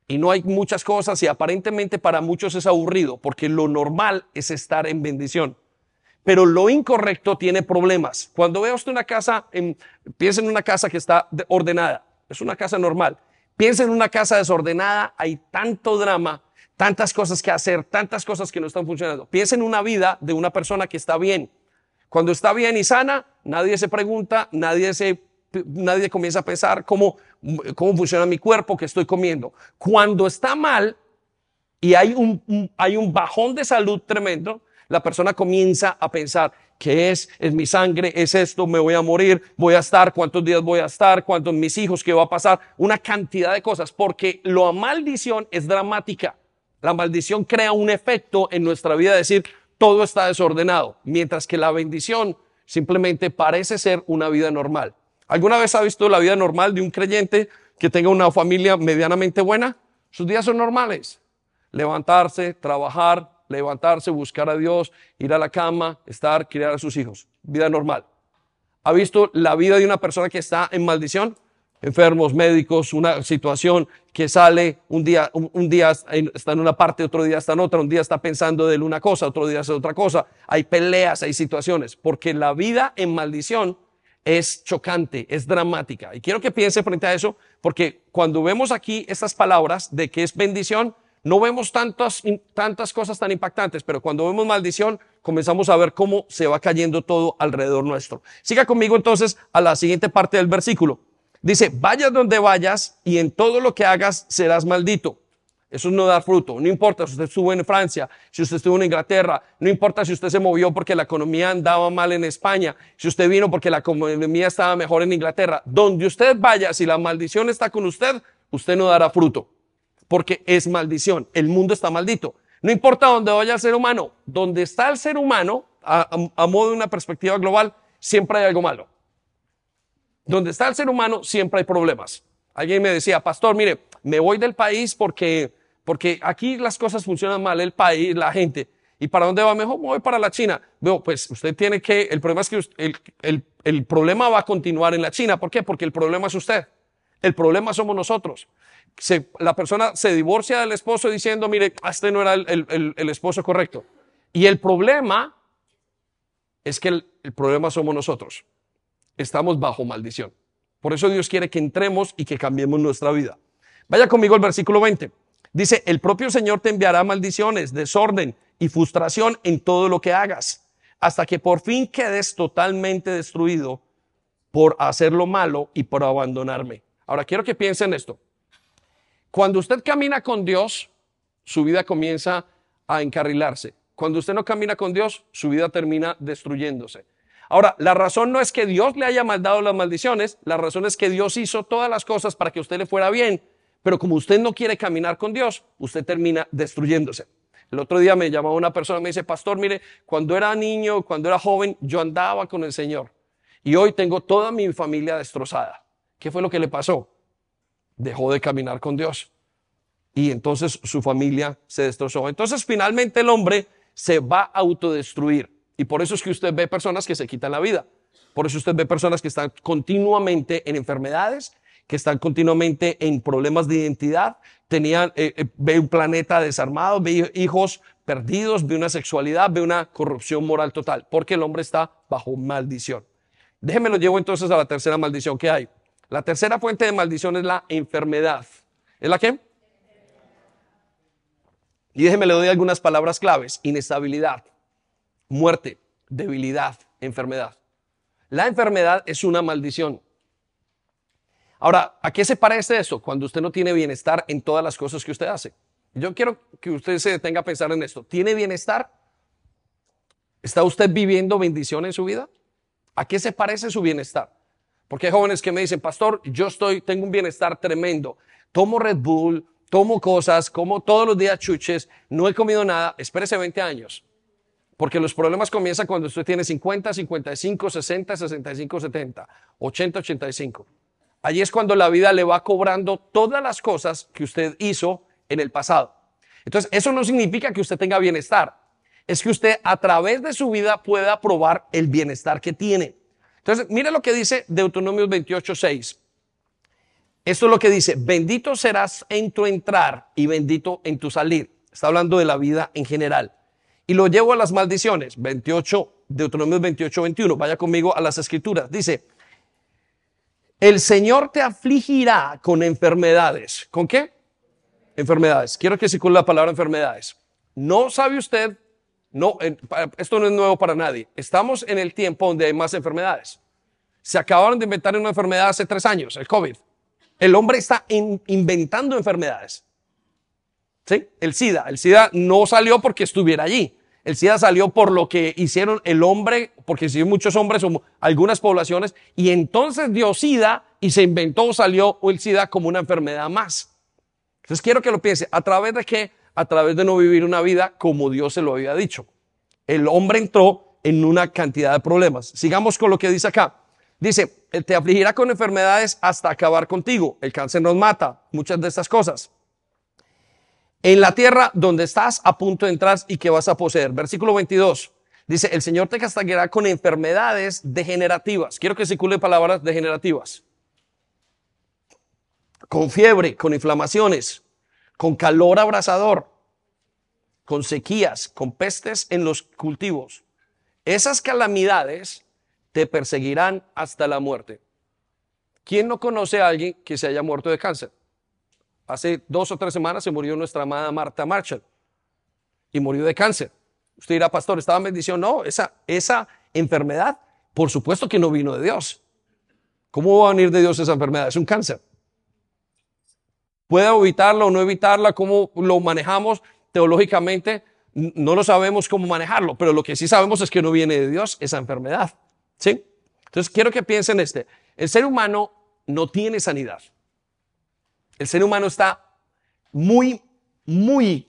Y no hay muchas cosas y aparentemente para muchos es aburrido, porque lo normal es estar en bendición. Pero lo incorrecto tiene problemas. Cuando vea usted una casa, en, piensa en una casa que está ordenada, es una casa normal. Piensa en una casa desordenada, hay tanto drama, tantas cosas que hacer, tantas cosas que no están funcionando. Piensa en una vida de una persona que está bien. Cuando está bien y sana, nadie se pregunta, nadie se nadie comienza a pensar cómo, cómo funciona mi cuerpo, que estoy comiendo. Cuando está mal y hay un, hay un bajón de salud tremendo, la persona comienza a pensar, ¿qué es? ¿Es mi sangre? ¿Es esto? ¿Me voy a morir? ¿Voy a estar? ¿Cuántos días voy a estar? ¿Cuántos mis hijos? ¿Qué va a pasar? Una cantidad de cosas, porque la maldición es dramática. La maldición crea un efecto en nuestra vida, decir, todo está desordenado, mientras que la bendición simplemente parece ser una vida normal. ¿Alguna vez ha visto la vida normal de un creyente que tenga una familia medianamente buena? Sus días son normales. Levantarse, trabajar, levantarse, buscar a Dios, ir a la cama, estar, criar a sus hijos. Vida normal. ¿Ha visto la vida de una persona que está en maldición? Enfermos, médicos, una situación que sale un día, un, día está en una parte, otro día está en otra, un día está pensando de una cosa, otro día hace otra cosa. Hay peleas, hay situaciones, porque la vida en maldición es chocante, es dramática. Y quiero que piense frente a eso, porque cuando vemos aquí estas palabras de que es bendición, no vemos tantas, tantas cosas tan impactantes, pero cuando vemos maldición, comenzamos a ver cómo se va cayendo todo alrededor nuestro. Siga conmigo entonces a la siguiente parte del versículo. Dice, vayas donde vayas y en todo lo que hagas serás maldito. Eso no da fruto. No importa si usted estuvo en Francia, si usted estuvo en Inglaterra, no importa si usted se movió porque la economía andaba mal en España, si usted vino porque la economía estaba mejor en Inglaterra. Donde usted vaya, si la maldición está con usted, usted no dará fruto. Porque es maldición. El mundo está maldito. No importa dónde vaya el ser humano, donde está el ser humano, a modo de una perspectiva global, siempre hay algo malo. Donde está el ser humano, siempre hay problemas. Alguien me decía, pastor, mire, me voy del país porque porque aquí las cosas funcionan mal, el país, la gente. ¿Y para dónde va mejor? voy para la China. Veo, pues usted tiene que, el problema es que el, el, el problema va a continuar en la China. ¿Por qué? Porque el problema es usted. El problema somos nosotros. la persona se divorcia del esposo diciendo, mire, este no era el, esposo correcto. Y el problema es que el problema somos nosotros. Estamos bajo maldición. Por eso Dios quiere que entremos y que cambiemos nuestra vida. Vaya conmigo al versículo 20. Dice, el propio Señor te enviará maldiciones, desorden y frustración en todo lo que hagas, hasta que por fin quedes totalmente destruido por hacer lo malo y por abandonarme. Ahora quiero que piensen esto. Cuando usted camina con Dios, su vida comienza a encarrilarse. Cuando usted no camina con Dios, su vida termina destruyéndose. Ahora, la razón no es que Dios le haya maldado las maldiciones, la razón es que Dios hizo todas las cosas para que usted le fuera bien, pero como usted no quiere caminar con Dios, usted termina destruyéndose. El otro día me llamó una persona me dice, pastor, mire, cuando era niño, cuando era joven, yo andaba con el Señor y hoy tengo toda mi familia destrozada. ¿Qué fue lo que le pasó? Dejó de caminar con Dios y entonces su familia se destrozó. Entonces finalmente el hombre se va a autodestruir. Y por eso es que usted ve personas que se quitan la vida. Por eso usted ve personas que están continuamente en enfermedades, que están continuamente en problemas de identidad, tenían, eh, eh, ve un planeta desarmado, ve hijos perdidos, ve una sexualidad, ve una corrupción moral total, porque el hombre está bajo maldición. Déjenme lo llevo entonces a la tercera maldición que hay. La tercera fuente de maldición es la enfermedad. ¿Es la qué? Y déjenme le doy algunas palabras claves. Inestabilidad, muerte, debilidad, enfermedad. La enfermedad es una maldición. Ahora, ¿a qué se parece eso? Cuando usted no tiene bienestar en todas las cosas que usted hace. Yo quiero que usted se detenga a pensar en esto. ¿Tiene bienestar? ¿Está usted viviendo bendición en su vida? ¿A qué se parece su bienestar? Porque hay jóvenes que me dicen, pastor, yo estoy, tengo un bienestar tremendo. Tomo Red Bull, tomo cosas, como todos los días chuches, no he comido nada. Espérese 20 años. Porque los problemas comienzan cuando usted tiene 50, 55, 60, 65, 70, 80, 85. Allí es cuando la vida le va cobrando todas las cosas que usted hizo en el pasado. Entonces, eso no significa que usted tenga bienestar. Es que usted a través de su vida pueda probar el bienestar que tiene. Entonces, mire lo que dice Deuteronomio 28, 6. Esto es lo que dice, bendito serás en tu entrar y bendito en tu salir. Está hablando de la vida en general y lo llevo a las maldiciones. 28, Deuteronomio 28, 21. Vaya conmigo a las escrituras. Dice, el Señor te afligirá con enfermedades. ¿Con qué? Enfermedades. Quiero que circule la palabra enfermedades. No sabe usted, no, esto no es nuevo para nadie. Estamos en el tiempo donde hay más enfermedades. Se acabaron de inventar una enfermedad hace tres años, el COVID. El hombre está inventando enfermedades. ¿Sí? El SIDA. El SIDA no salió porque estuviera allí. El SIDA salió por lo que hicieron el hombre, porque si muchos hombres o algunas poblaciones, y entonces dio SIDA y se inventó, salió el SIDA como una enfermedad más. Entonces quiero que lo piense, ¿a través de qué? A través de no vivir una vida como Dios se lo había dicho. El hombre entró en una cantidad de problemas. Sigamos con lo que dice acá. Dice, te afligirá con enfermedades hasta acabar contigo. El cáncer nos mata, muchas de estas cosas en la tierra donde estás a punto de entrar y que vas a poseer. Versículo 22. Dice, el Señor te castigará con enfermedades degenerativas. Quiero que circule palabras degenerativas. Con fiebre, con inflamaciones, con calor abrasador, con sequías, con pestes en los cultivos. Esas calamidades te perseguirán hasta la muerte. ¿Quién no conoce a alguien que se haya muerto de cáncer? Hace dos o tres semanas se murió nuestra amada Marta Marshall y murió de cáncer. Usted dirá, pastor, ¿estaba en bendición? No, esa, esa enfermedad, por supuesto que no vino de Dios. ¿Cómo va a venir de Dios esa enfermedad? Es un cáncer. ¿Puede evitarla o no evitarla? ¿Cómo lo manejamos teológicamente? No lo sabemos cómo manejarlo, pero lo que sí sabemos es que no viene de Dios esa enfermedad. ¿Sí? Entonces quiero que piensen este. El ser humano no tiene sanidad. El ser humano está muy, muy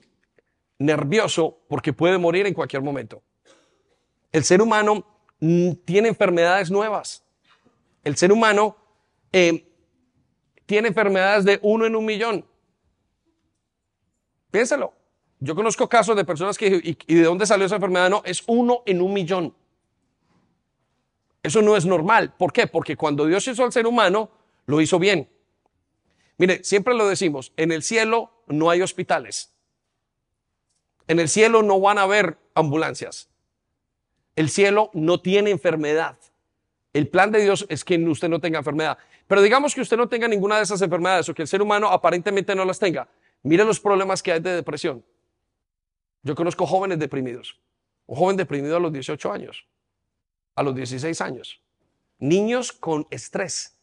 nervioso porque puede morir en cualquier momento. El ser humano mm, tiene enfermedades nuevas. El ser humano eh, tiene enfermedades de uno en un millón. Piénsalo. Yo conozco casos de personas que, y, y, de dónde salió esa enfermedad? No, es uno en un millón. Eso no es normal. ¿Por qué? Porque cuando Dios hizo al ser humano, lo hizo bien. Mire, siempre lo decimos, en el cielo no hay hospitales. En el cielo no van a haber ambulancias. El cielo no tiene enfermedad. El plan de Dios es que usted no tenga enfermedad. Pero digamos que usted no tenga ninguna de esas enfermedades o que el ser humano aparentemente no las tenga. Mire los problemas que hay de depresión. Yo conozco jóvenes deprimidos. Un joven deprimido a los 18 años, a los 16 años. Niños con estrés.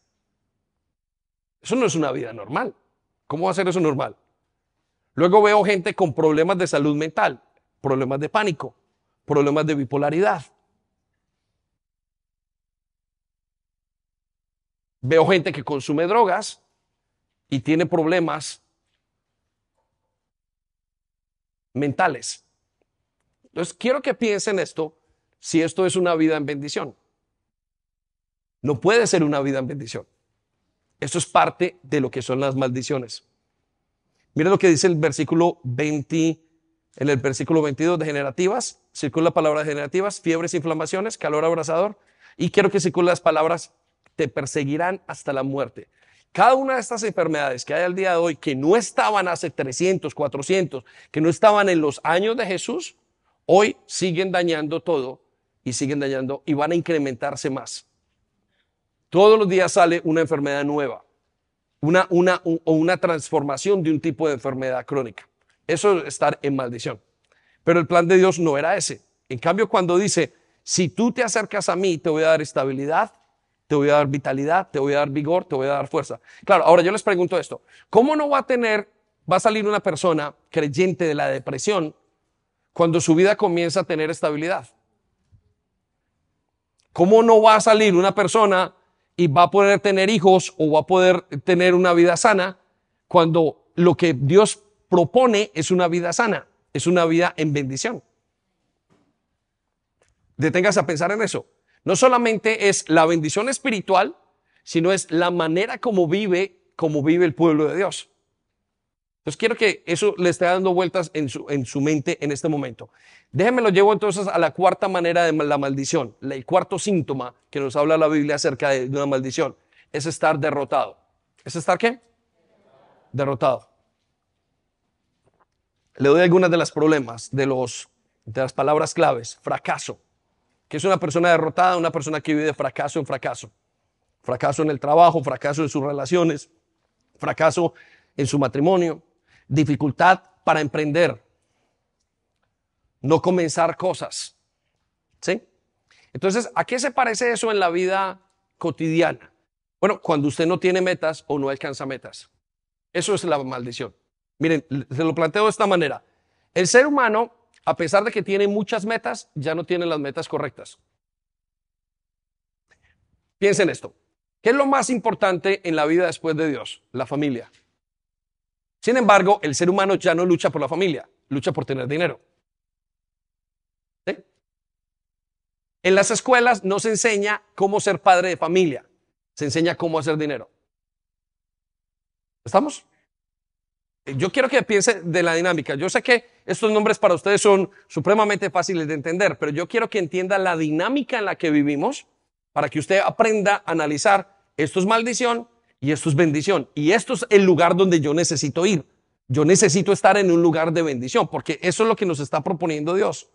Eso no es una vida normal. ¿Cómo va a ser eso normal? Luego veo gente con problemas de salud mental, problemas de pánico, problemas de bipolaridad. Veo gente que consume drogas y tiene problemas mentales. Entonces, quiero que piensen esto, si esto es una vida en bendición. No puede ser una vida en bendición. Esto es parte de lo que son las maldiciones. Mira lo que dice el versículo 20, en el versículo 22 de generativas, circula la palabra generativas, fiebres, inflamaciones, calor abrasador, y quiero que circule las palabras, te perseguirán hasta la muerte. Cada una de estas enfermedades que hay al día de hoy, que no estaban hace 300, 400, que no estaban en los años de Jesús, hoy siguen dañando todo y siguen dañando y van a incrementarse más. Todos los días sale una enfermedad nueva, una, una, o una transformación de un tipo de enfermedad crónica. Eso es estar en maldición. Pero el plan de Dios no era ese. En cambio, cuando dice, si tú te acercas a mí, te voy a dar estabilidad, te voy a dar vitalidad, te voy a dar vigor, te voy a dar fuerza. Claro, ahora yo les pregunto esto, ¿cómo no va a tener, va a salir una persona creyente de la depresión cuando su vida comienza a tener estabilidad? ¿Cómo no va a salir una persona y va a poder tener hijos o va a poder tener una vida sana cuando lo que Dios propone es una vida sana, es una vida en bendición? Deténgase a pensar en eso. No solamente es la bendición espiritual, sino es la manera como vive, como vive el pueblo de Dios. Entonces quiero que eso le esté dando vueltas en su, en su mente en este momento. Déjenme lo llevo entonces a la cuarta manera de la maldición. El cuarto síntoma que nos habla la Biblia acerca de una maldición es estar derrotado. ¿Es estar qué? Derrotado. Le doy algunas de las problemas, de las palabras claves. Fracaso. que es una persona derrotada? Una persona que vive de fracaso en fracaso. Fracaso en el trabajo, fracaso en sus relaciones, fracaso en su matrimonio, dificultad para emprender, no comenzar cosas. ¿Sí? Entonces, ¿a qué se parece eso en la vida cotidiana? Bueno, cuando usted no tiene metas o no alcanza metas. Eso es la maldición. Miren, se lo planteo de esta manera. El ser humano, a pesar de que tiene muchas metas, ya no tiene las metas correctas. Piensen esto. ¿Qué es lo más importante en la vida después de Dios? La familia. Sin embargo, el ser humano ya no lucha por la familia, lucha por tener dinero. En las escuelas no se enseña cómo ser padre de familia, se enseña cómo hacer dinero. ¿Estamos? Yo quiero que piense de la dinámica. Yo sé que estos nombres para ustedes son supremamente fáciles de entender, pero yo quiero que entienda la dinámica en la que vivimos para que usted aprenda a analizar esto es maldición, y esto es bendición. Y esto es el lugar donde yo necesito ir. Yo necesito estar en un lugar de bendición, porque eso es lo que nos está proponiendo Dios.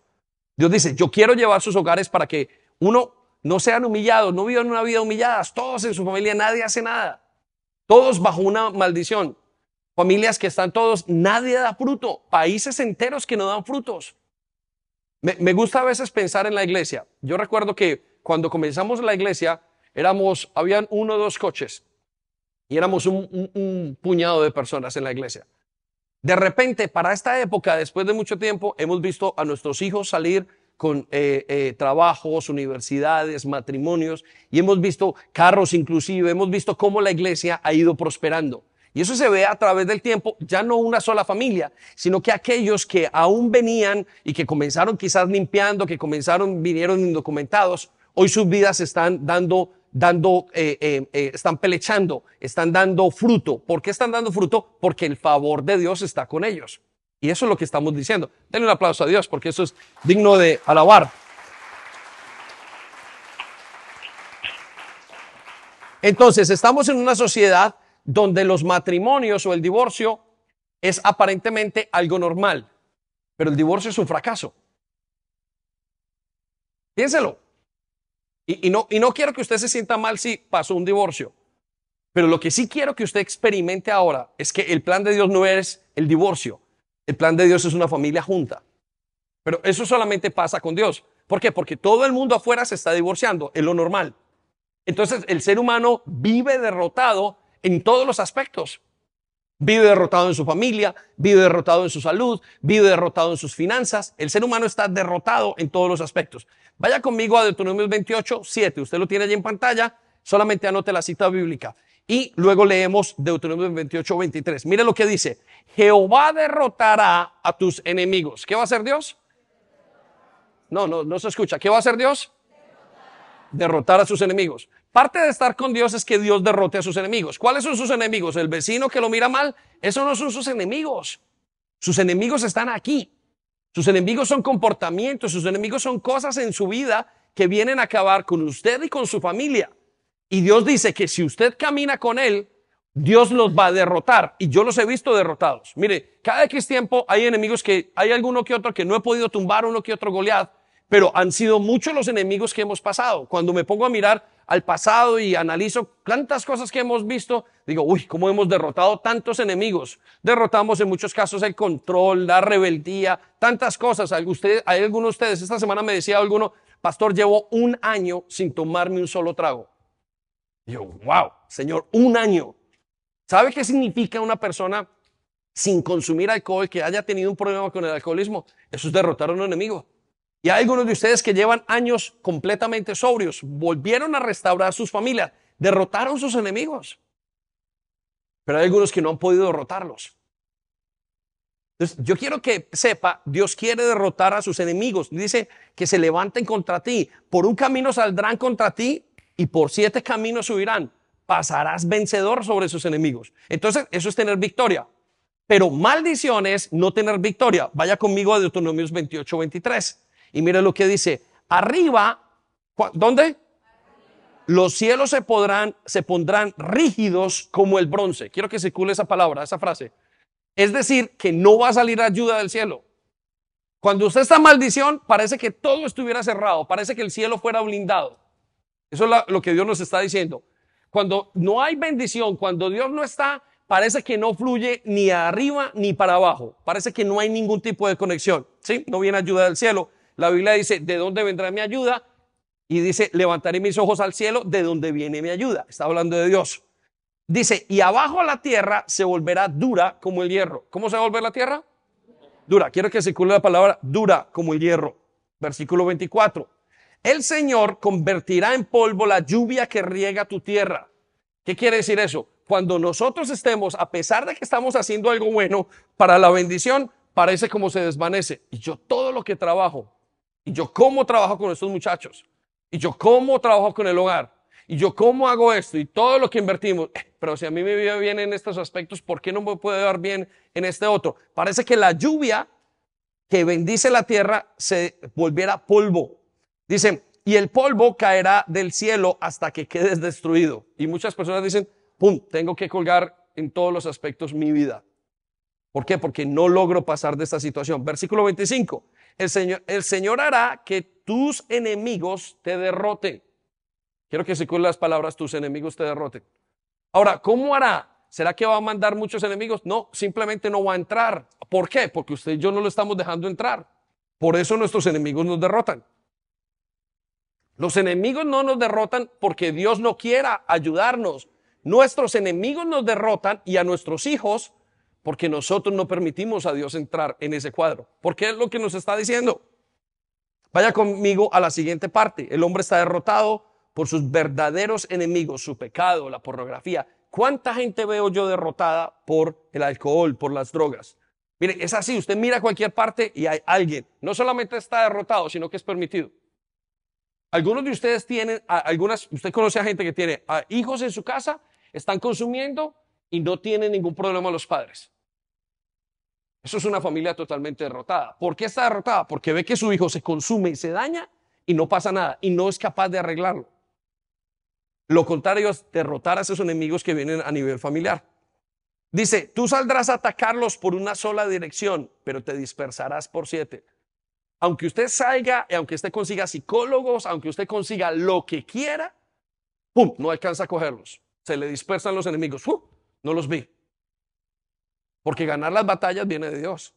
Dios dice, yo quiero llevar sus hogares para que uno no sean humillados, no vivan una vida humilladas, todos en su familia, nadie hace nada. Todos bajo una maldición. Familias que están todos, nadie da fruto. Países enteros que no dan frutos. Me, me gusta a veces pensar en la iglesia. Yo recuerdo que cuando comenzamos la iglesia, éramos, habían uno o dos coches y éramos un, puñado de personas en la iglesia. De repente, para esta época, después de mucho tiempo, hemos visto a nuestros hijos salir con eh, eh, trabajos, universidades, matrimonios, y hemos visto carros inclusive, hemos visto cómo la iglesia ha ido prosperando. Y eso se ve a través del tiempo, ya no una sola familia, sino que aquellos que aún venían y que comenzaron quizás limpiando, que comenzaron, vinieron indocumentados, hoy sus vidas están dando dando, eh, eh, eh, están pelechando, están dando fruto. ¿Por qué están dando fruto? Porque el favor de Dios está con ellos. Y eso es lo que estamos diciendo. Denle un aplauso a Dios porque eso es digno de alabar. Entonces, estamos en una sociedad donde los matrimonios o el divorcio es aparentemente algo normal, pero el divorcio es un fracaso. Piénselo. Y, no, y no quiero que usted se sienta mal si pasó un divorcio, pero lo que sí quiero que usted experimente ahora es que el plan de Dios no es el divorcio, el plan de Dios es una familia junta. Pero eso solamente pasa con Dios. ¿Por qué? Porque todo el mundo afuera se está divorciando, es lo normal. Entonces el ser humano vive derrotado en todos los aspectos. Vive derrotado en su familia, vive derrotado en su salud, vive derrotado en sus finanzas. El ser humano está derrotado en todos los aspectos. Vaya conmigo a Deuteronomio 28, 7. Usted lo tiene allí en pantalla. Solamente anote la cita bíblica. Y luego leemos Deuteronomio 28, 23. Mire lo que dice. Jehová derrotará a tus enemigos. ¿Qué va a hacer Dios? No, no, no se escucha. ¿Qué va a hacer Dios? Derrotar a sus enemigos. Parte de estar con Dios es que Dios derrote a sus enemigos. ¿Cuáles son sus enemigos? El vecino que lo mira mal, esos no son sus enemigos. Sus enemigos están aquí. Sus enemigos son comportamientos, sus enemigos son cosas en su vida que vienen a acabar con usted y con su familia. Y Dios dice que si usted camina con Él, Dios los va a derrotar. Y yo los he visto derrotados. Mire, cada X tiempo hay enemigos que, hay alguno que otro que no he podido tumbar, uno que otro Goliat, pero han sido muchos los enemigos que hemos pasado. Cuando me pongo a mirar al pasado y analizo tantas cosas que hemos visto, digo, uy, cómo hemos derrotado tantos enemigos. Derrotamos en muchos casos el control, la rebeldía, tantas cosas. Usted, hay algunos de ustedes, esta semana me decía alguno, pastor, llevo un año sin tomarme un solo trago. Yo, wow, señor, un año. ¿Sabe qué significa una persona sin consumir alcohol que haya tenido un problema con el alcoholismo? Eso es derrotar a un enemigo. Y hay algunos de ustedes que llevan años completamente sobrios, volvieron a restaurar sus familias, derrotaron sus enemigos. Pero hay algunos que no han podido derrotarlos. Entonces, yo quiero que sepa, Dios quiere derrotar a sus enemigos. Dice que se levanten contra ti. Por un camino saldrán contra ti y por siete caminos subirán. Pasarás vencedor sobre sus enemigos. Entonces, eso es tener victoria. Pero maldición es no tener victoria. Vaya conmigo a Deuteronomios 28, 23. Y mire lo que dice, arriba, ¿dónde? Los cielos se podrán, se pondrán rígidos como el bronce. Quiero que circule esa palabra, esa frase. Es decir, que no va a salir ayuda del cielo. Cuando usted está en maldición, parece que todo estuviera cerrado, parece que el cielo fuera blindado. Eso es lo que Dios nos está diciendo. Cuando no hay bendición, cuando Dios no está, parece que no fluye ni arriba ni para abajo. Parece que no hay ningún tipo de conexión. ¿Sí? No viene ayuda del cielo. La Biblia dice, ¿de dónde vendrá mi ayuda? Y dice, levantaré mis ojos al cielo, ¿de dónde viene mi ayuda? Está hablando de Dios. Dice, y abajo la tierra se volverá dura como el hierro. ¿Cómo se va a volver la tierra? Dura. Quiero que circule la palabra dura como el hierro. Versículo 24. El Señor convertirá en polvo la lluvia que riega tu tierra. ¿Qué quiere decir eso? Cuando nosotros estemos, a pesar de que estamos haciendo algo bueno para la bendición, parece como se desvanece. Y yo todo lo que trabajo y yo cómo trabajo con estos muchachos. Y yo cómo trabajo con el hogar. Y yo cómo hago esto y todo lo que invertimos. Eh, pero si a mí me vive bien en estos aspectos, ¿por qué no me puede dar bien en este otro? Parece que la lluvia que bendice la tierra se volviera polvo. Dicen, y el polvo caerá del cielo hasta que quedes destruido. Y muchas personas dicen, pum, tengo que colgar en todos los aspectos mi vida. ¿Por qué? Porque no logro pasar de esta situación. Versículo 25 el Señor, hará que tus enemigos te derroten. Quiero que se cuiden las palabras, tus enemigos te derroten. Ahora, ¿cómo hará? ¿Será que va a mandar muchos enemigos? No, simplemente no va a entrar. ¿Por qué? Porque usted y yo no lo estamos dejando entrar. Por eso nuestros enemigos nos derrotan. Los enemigos no nos derrotan porque Dios no quiera ayudarnos. Nuestros enemigos nos derrotan y a nuestros hijos porque nosotros no permitimos a Dios entrar en ese cuadro. Porque es lo que nos está diciendo. Vaya conmigo a la siguiente parte. El hombre está derrotado por sus verdaderos enemigos, su pecado, la pornografía. ¿Cuánta gente veo yo derrotada por el alcohol, por las drogas? Mire, es así, usted mira cualquier parte y hay alguien. No solamente está derrotado, sino que es permitido. Algunos de ustedes tienen, algunas, usted conoce a gente que tiene hijos en su casa, están consumiendo y no tienen ningún problema los padres. Eso es una familia totalmente derrotada. ¿Por qué está derrotada? Porque ve que su hijo se consume y se daña y no pasa nada y no es capaz de arreglarlo. Lo contrario es derrotar a esos enemigos que vienen a nivel familiar. Dice, tú saldrás a atacarlos por una sola dirección, pero te dispersarás por siete. Aunque usted salga, aunque usted consiga psicólogos, aunque usted consiga lo que quiera, ¡pum! No alcanza a cogerlos. Se le dispersan los enemigos. No los vi. Porque ganar las batallas viene de Dios.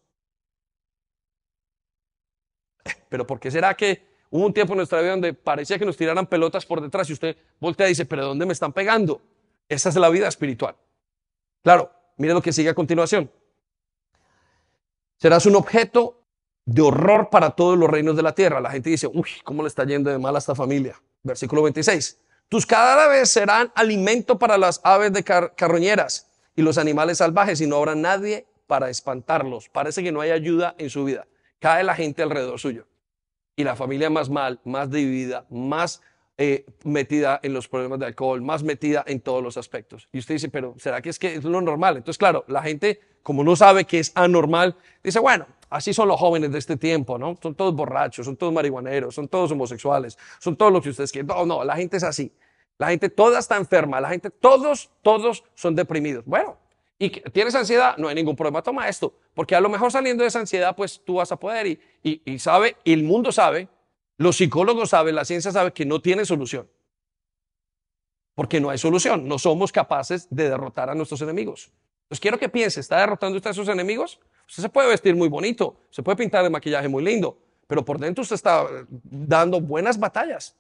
Pero ¿por qué será que hubo un tiempo en nuestra vida donde parecía que nos tiraran pelotas por detrás y usted voltea y dice, pero ¿dónde me están pegando? Esa es la vida espiritual. Claro, mire lo que sigue a continuación. Serás un objeto de horror para todos los reinos de la tierra. La gente dice, uy, ¿cómo le está yendo de mal a esta familia? Versículo 26. Tus cadáveres serán alimento para las aves de carroñeras y los animales salvajes y no habrá nadie para espantarlos. Parece que no hay ayuda en su vida. Cae la gente alrededor suyo. Y la familia más mal, más dividida, más eh, metida en los problemas de alcohol, más metida en todos los aspectos. Y usted dice, pero ¿será que es que es lo normal? Entonces, claro, la gente, como no sabe que es anormal, dice, bueno, así son los jóvenes de este tiempo, ¿no? Son todos borrachos, son todos marihuaneros, son todos homosexuales, son todos lo que ustedes quieren. No, no, la gente es así. La gente toda está enferma, la gente, todos, todos son deprimidos. Bueno, y tienes ansiedad, no hay ningún problema, toma esto, porque a lo mejor saliendo de esa ansiedad, pues tú vas a poder y, y, y sabe, el mundo sabe los psicólogos saben, la ciencia sabe que no tiene solución. Porque no hay solución. No somos capaces de derrotar a nuestros enemigos. Pues quiero que piense, ¿está derrotando usted a sus enemigos? Usted se puede vestir muy bonito, se puede pintar de maquillaje muy lindo, pero por dentro usted está dando buenas batallas.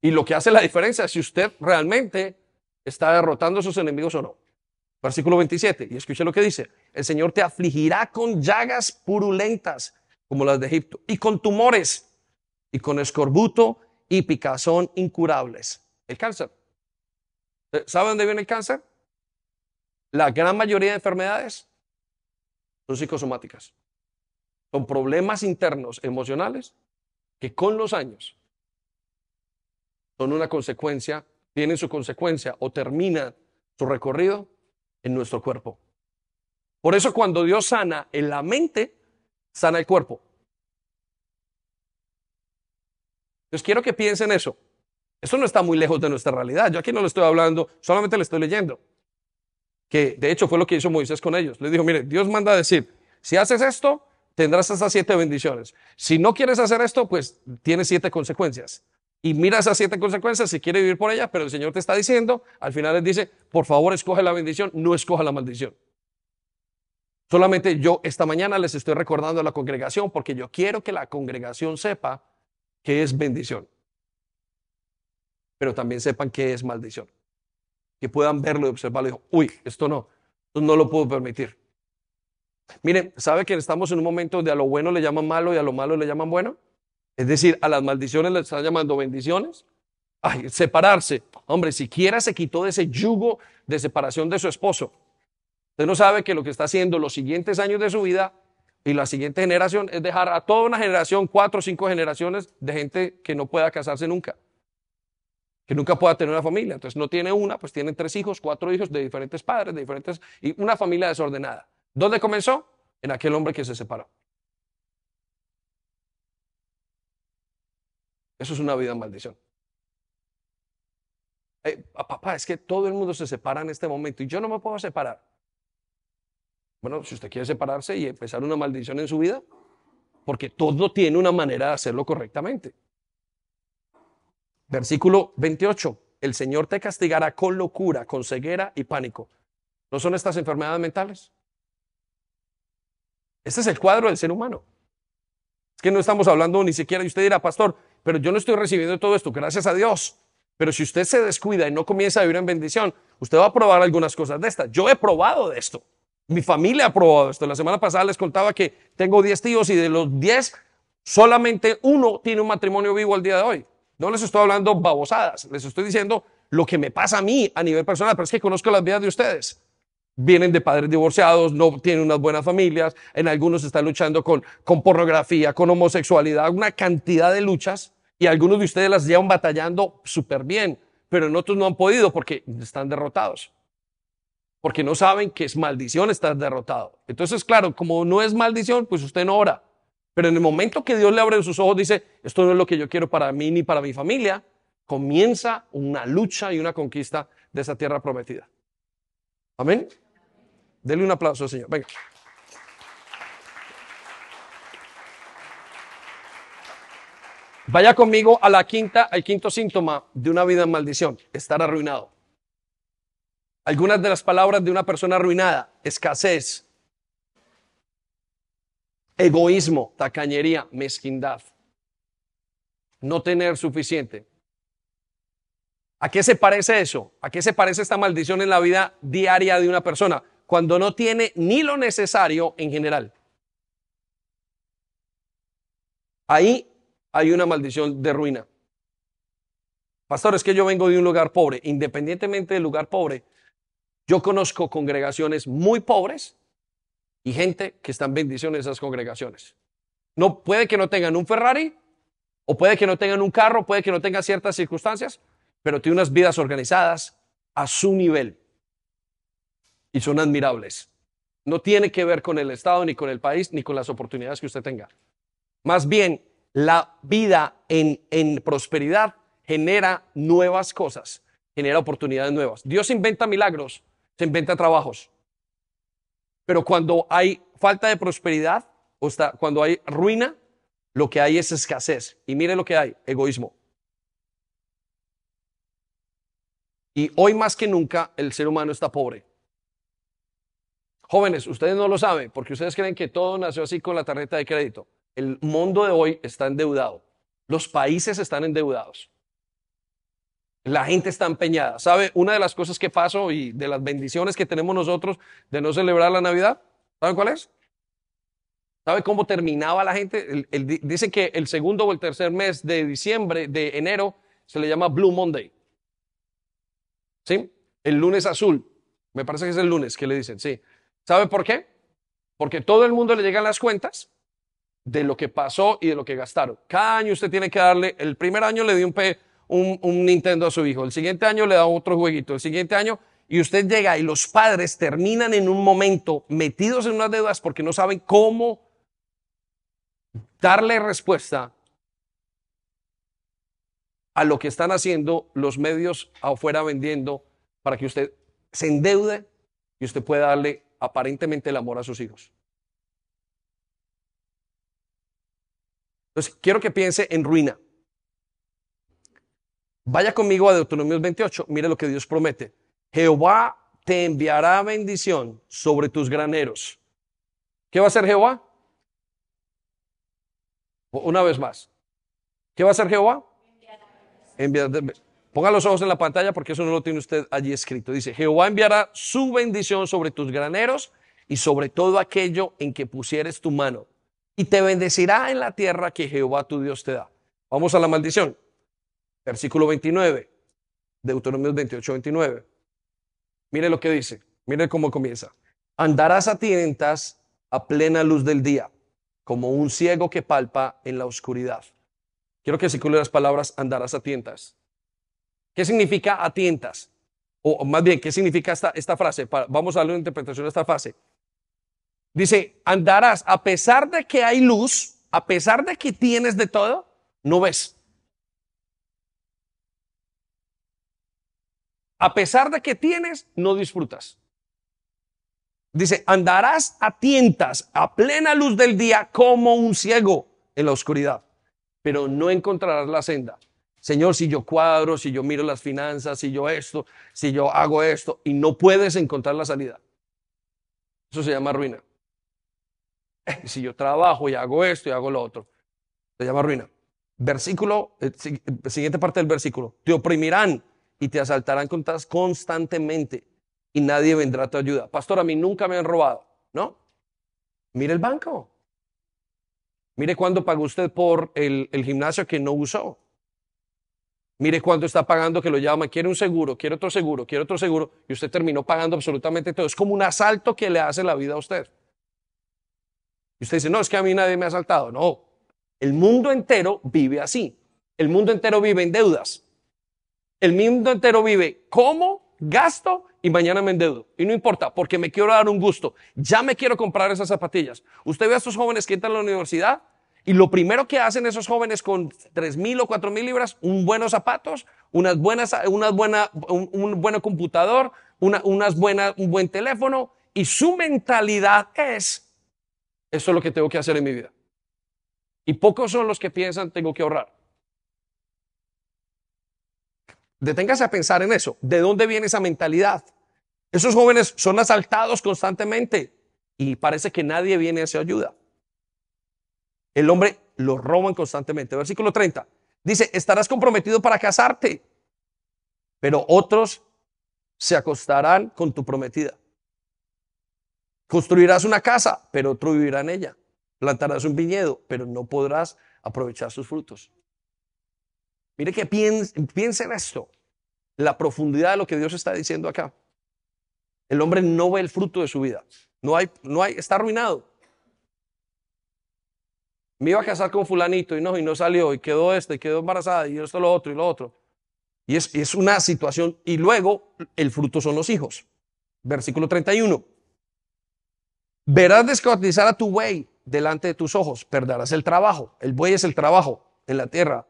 Y lo que hace la diferencia es si usted realmente está derrotando a sus enemigos o no. Versículo 27, y escuche lo que dice, el Señor te afligirá con llagas purulentas como las de Egipto, y con tumores, y con escorbuto y picazón incurables. El cáncer. Eh, ¿Sabe dónde viene el cáncer? La gran mayoría de enfermedades son psicosomáticas. Son problemas internos emocionales que con los años son una consecuencia, tienen su consecuencia o terminan su recorrido en nuestro cuerpo. Por eso cuando Dios sana en la mente, sana el cuerpo. Entonces quiero que piensen eso. Eso no está muy lejos de nuestra realidad. Yo aquí no le estoy hablando, solamente le estoy leyendo. Que de hecho fue lo que hizo Moisés con ellos. Le dijo, mire, Dios manda a decir, si haces esto, tendrás esas siete bendiciones. Si no quieres hacer esto, pues tienes siete consecuencias. Y mira esas siete consecuencias si quiere vivir por ellas, pero el Señor te está diciendo, al final les dice, por favor escoge la bendición, no escoja la maldición. Solamente yo esta mañana les estoy recordando a la congregación porque yo quiero que la congregación sepa que es bendición. Pero también sepan que es maldición. Que puedan verlo y observarlo y digo, uy, esto no, esto no lo puedo permitir. Miren, ¿sabe que estamos en un momento donde a lo bueno le llaman malo y a lo malo le llaman bueno? Es decir, a las maldiciones le están llamando bendiciones. Ay, separarse. Hombre, siquiera se quitó de ese yugo de separación de su esposo. Usted no sabe que lo que está haciendo los siguientes años de su vida y la siguiente generación es dejar a toda una generación, cuatro o cinco generaciones de gente que no pueda casarse nunca, que nunca pueda tener una familia. Entonces no tiene una, pues tienen tres hijos, cuatro hijos de diferentes padres, de diferentes, y una familia desordenada. ¿Dónde comenzó? En aquel hombre que se separó. Eso es una vida en maldición. Eh, papá, es que todo el mundo se separa en este momento y yo no me puedo separar. Bueno, si usted quiere separarse y empezar una maldición en su vida, porque todo tiene una manera de hacerlo correctamente. Versículo 28. El Señor te castigará con locura, con ceguera y pánico. ¿No son estas enfermedades mentales? Este es el cuadro del ser humano. Es que no estamos hablando ni siquiera, y usted dirá, pastor, pero yo no estoy recibiendo todo esto, gracias a Dios. Pero si usted se descuida y no comienza a vivir en bendición, usted va a probar algunas cosas de estas. Yo he probado de esto. Mi familia ha probado esto. La semana pasada les contaba que tengo 10 tíos y de los 10, solamente uno tiene un matrimonio vivo al día de hoy. No les estoy hablando babosadas, les estoy diciendo lo que me pasa a mí a nivel personal, pero es que conozco las vidas de ustedes. Vienen de padres divorciados, no tienen unas buenas familias, en algunos están luchando con, pornografía, con homosexualidad, una cantidad de luchas y algunos de ustedes las llevan batallando súper bien, pero en otros no han podido porque están derrotados porque no saben que es maldición estar derrotado. Entonces, claro, como no es maldición, pues usted no ora. Pero en el momento que Dios le abre sus ojos, dice, esto no es lo que yo quiero para mí ni para mi familia, comienza una lucha y una conquista de esa tierra prometida. Amén. Dele un aplauso al Señor. Venga. Vaya conmigo a la quinta, al quinto síntoma de una vida en maldición, estar arruinado. Algunas de las palabras de una persona arruinada, escasez, egoísmo, tacañería, mezquindad, no tener suficiente. ¿A qué se parece eso? ¿A qué se parece esta maldición en la vida diaria de una persona? Cuando no tiene ni lo necesario en general. Ahí hay una maldición de ruina. Pastor, es que yo vengo de un lugar pobre. Independientemente del lugar pobre, yo conozco congregaciones muy pobres y gente que están bendiciones en esas congregaciones. No puede que no tengan un Ferrari, o puede que no tengan un carro, puede que no tengan ciertas circunstancias, pero tienen unas vidas organizadas a su nivel y son admirables. No tiene que ver con el Estado, ni con el país, ni con las oportunidades que usted tenga. Más bien, la vida en, prosperidad genera nuevas cosas, genera oportunidades nuevas. Dios inventa milagros, se inventa trabajos. Pero cuando hay falta de prosperidad, o cuando hay ruina, lo que hay es escasez. Y mire lo que hay, egoísmo. Y hoy más que nunca el ser humano está pobre. Jóvenes, ustedes no lo saben porque ustedes creen que todo nació así con la tarjeta de crédito. El mundo de hoy está endeudado. Los países están endeudados. La gente está empeñada. ¿Sabe? Una de las cosas que pasó y de las bendiciones que tenemos nosotros de no celebrar la Navidad, ¿saben cuál es? ¿Sabe cómo terminaba la gente? dicen que el segundo o el tercer mes de diciembre, de enero, se le llama Blue Monday. ¿Sí? El lunes azul. Me parece que es el lunes que le dicen, sí. ¿Sabe por qué? Porque todo el mundo le llegan las cuentas de lo que pasó y de lo que gastaron. Cada año usted tiene que darle, el primer año le dio un, un, un Nintendo a su hijo, el siguiente año le da otro jueguito, el siguiente año, y usted llega y los padres terminan en un momento metidos en unas deudas porque no saben cómo darle respuesta a lo que están haciendo los medios afuera vendiendo para que usted se endeude y usted pueda darle aparentemente el amor a sus hijos. Entonces, quiero que piense en ruina. Vaya conmigo a Deuteronomio 28, mire lo que Dios promete. Jehová te enviará bendición sobre tus graneros. ¿Qué va a hacer Jehová? Una vez más. ¿Qué va a hacer Jehová? Ponga los ojos en la pantalla porque eso no lo tiene usted allí escrito. Dice, Jehová enviará su bendición sobre tus graneros y sobre todo aquello en que pusieres tu mano y te bendecirá en la tierra que Jehová tu Dios te da. Vamos a la maldición. Versículo 29, Deuteronomio 28, 29. Mire lo que dice, mire cómo comienza. Andarás a tientas a plena luz del día, como un ciego que palpa en la oscuridad. Quiero que circule las palabras andarás a tientas. ¿Qué significa a tientas? O más bien, ¿qué significa esta, frase? Vamos a darle una interpretación a esta frase. Dice, andarás a pesar de que hay luz, a pesar de que tienes de todo, no ves. A pesar de que tienes, no disfrutas. Dice, andarás a tientas, a plena luz del día, como un ciego en la oscuridad, pero no encontrarás la senda. Señor, si yo cuadro, si yo miro las finanzas, si yo esto, si yo hago esto, y no puedes encontrar la salida. Eso se llama ruina. si yo trabajo y hago esto y hago lo otro, se llama ruina. Versículo, eh, siguiente parte del versículo, te oprimirán y te asaltarán constantemente y nadie vendrá a tu ayuda. Pastor, a mí nunca me han robado, ¿no? Mire el banco. Mire cuándo pagó usted por el, el gimnasio que no usó. Mire cuánto está pagando que lo llama, quiere un seguro, quiere otro seguro, quiere otro seguro, y usted terminó pagando absolutamente todo. Es como un asalto que le hace la vida a usted. Y usted dice, no, es que a mí nadie me ha asaltado. No, el mundo entero vive así. El mundo entero vive en deudas. El mundo entero vive como gasto y mañana me endeudo. Y no importa, porque me quiero dar un gusto. Ya me quiero comprar esas zapatillas. Usted ve a estos jóvenes que entran a la universidad Y lo primero que hacen esos jóvenes con tres mil o cuatro mil libras, un buenos zapatos, unas buenas, buena, un, un buen computador, una, unas buenas, un buen teléfono, y su mentalidad es, eso es lo que tengo que hacer en mi vida. Y pocos son los que piensan, tengo que ahorrar. Deténgase a pensar en eso. ¿De dónde viene esa mentalidad? Esos jóvenes son asaltados constantemente y parece que nadie viene a su ayuda. El hombre lo roban constantemente. Versículo 30. Dice, estarás comprometido para casarte, pero otros se acostarán con tu prometida. Construirás una casa, pero otro vivirá en ella. Plantarás un viñedo, pero no podrás aprovechar sus frutos. Mire que piense, en esto, la profundidad de lo que Dios está diciendo acá. El hombre no ve el fruto de su vida. No hay, no hay, está arruinado. Me iba a casar con fulanito y no, y no salió, y quedó este, y quedó embarazada, y esto, lo otro, y lo otro. Y es, es una situación, y luego el fruto son los hijos. Versículo 31. Verás descuartizar a tu buey delante de tus ojos, perderás el trabajo. El buey es el trabajo en la tierra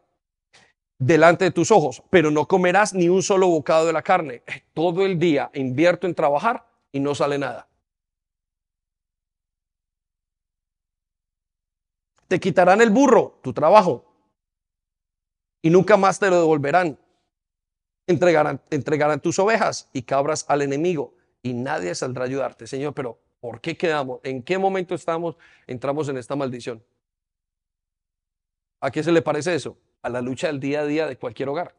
delante de tus ojos, pero no comerás ni un solo bocado de la carne. Todo el día invierto en trabajar y no sale nada. Te quitarán el burro, tu trabajo, y nunca más te lo devolverán. Entregarán, entregarán tus ovejas y cabras al enemigo, y nadie saldrá a ayudarte. Señor, pero ¿por qué quedamos? ¿En qué momento estamos, entramos en esta maldición? ¿A qué se le parece eso? a la lucha del día a día de cualquier hogar.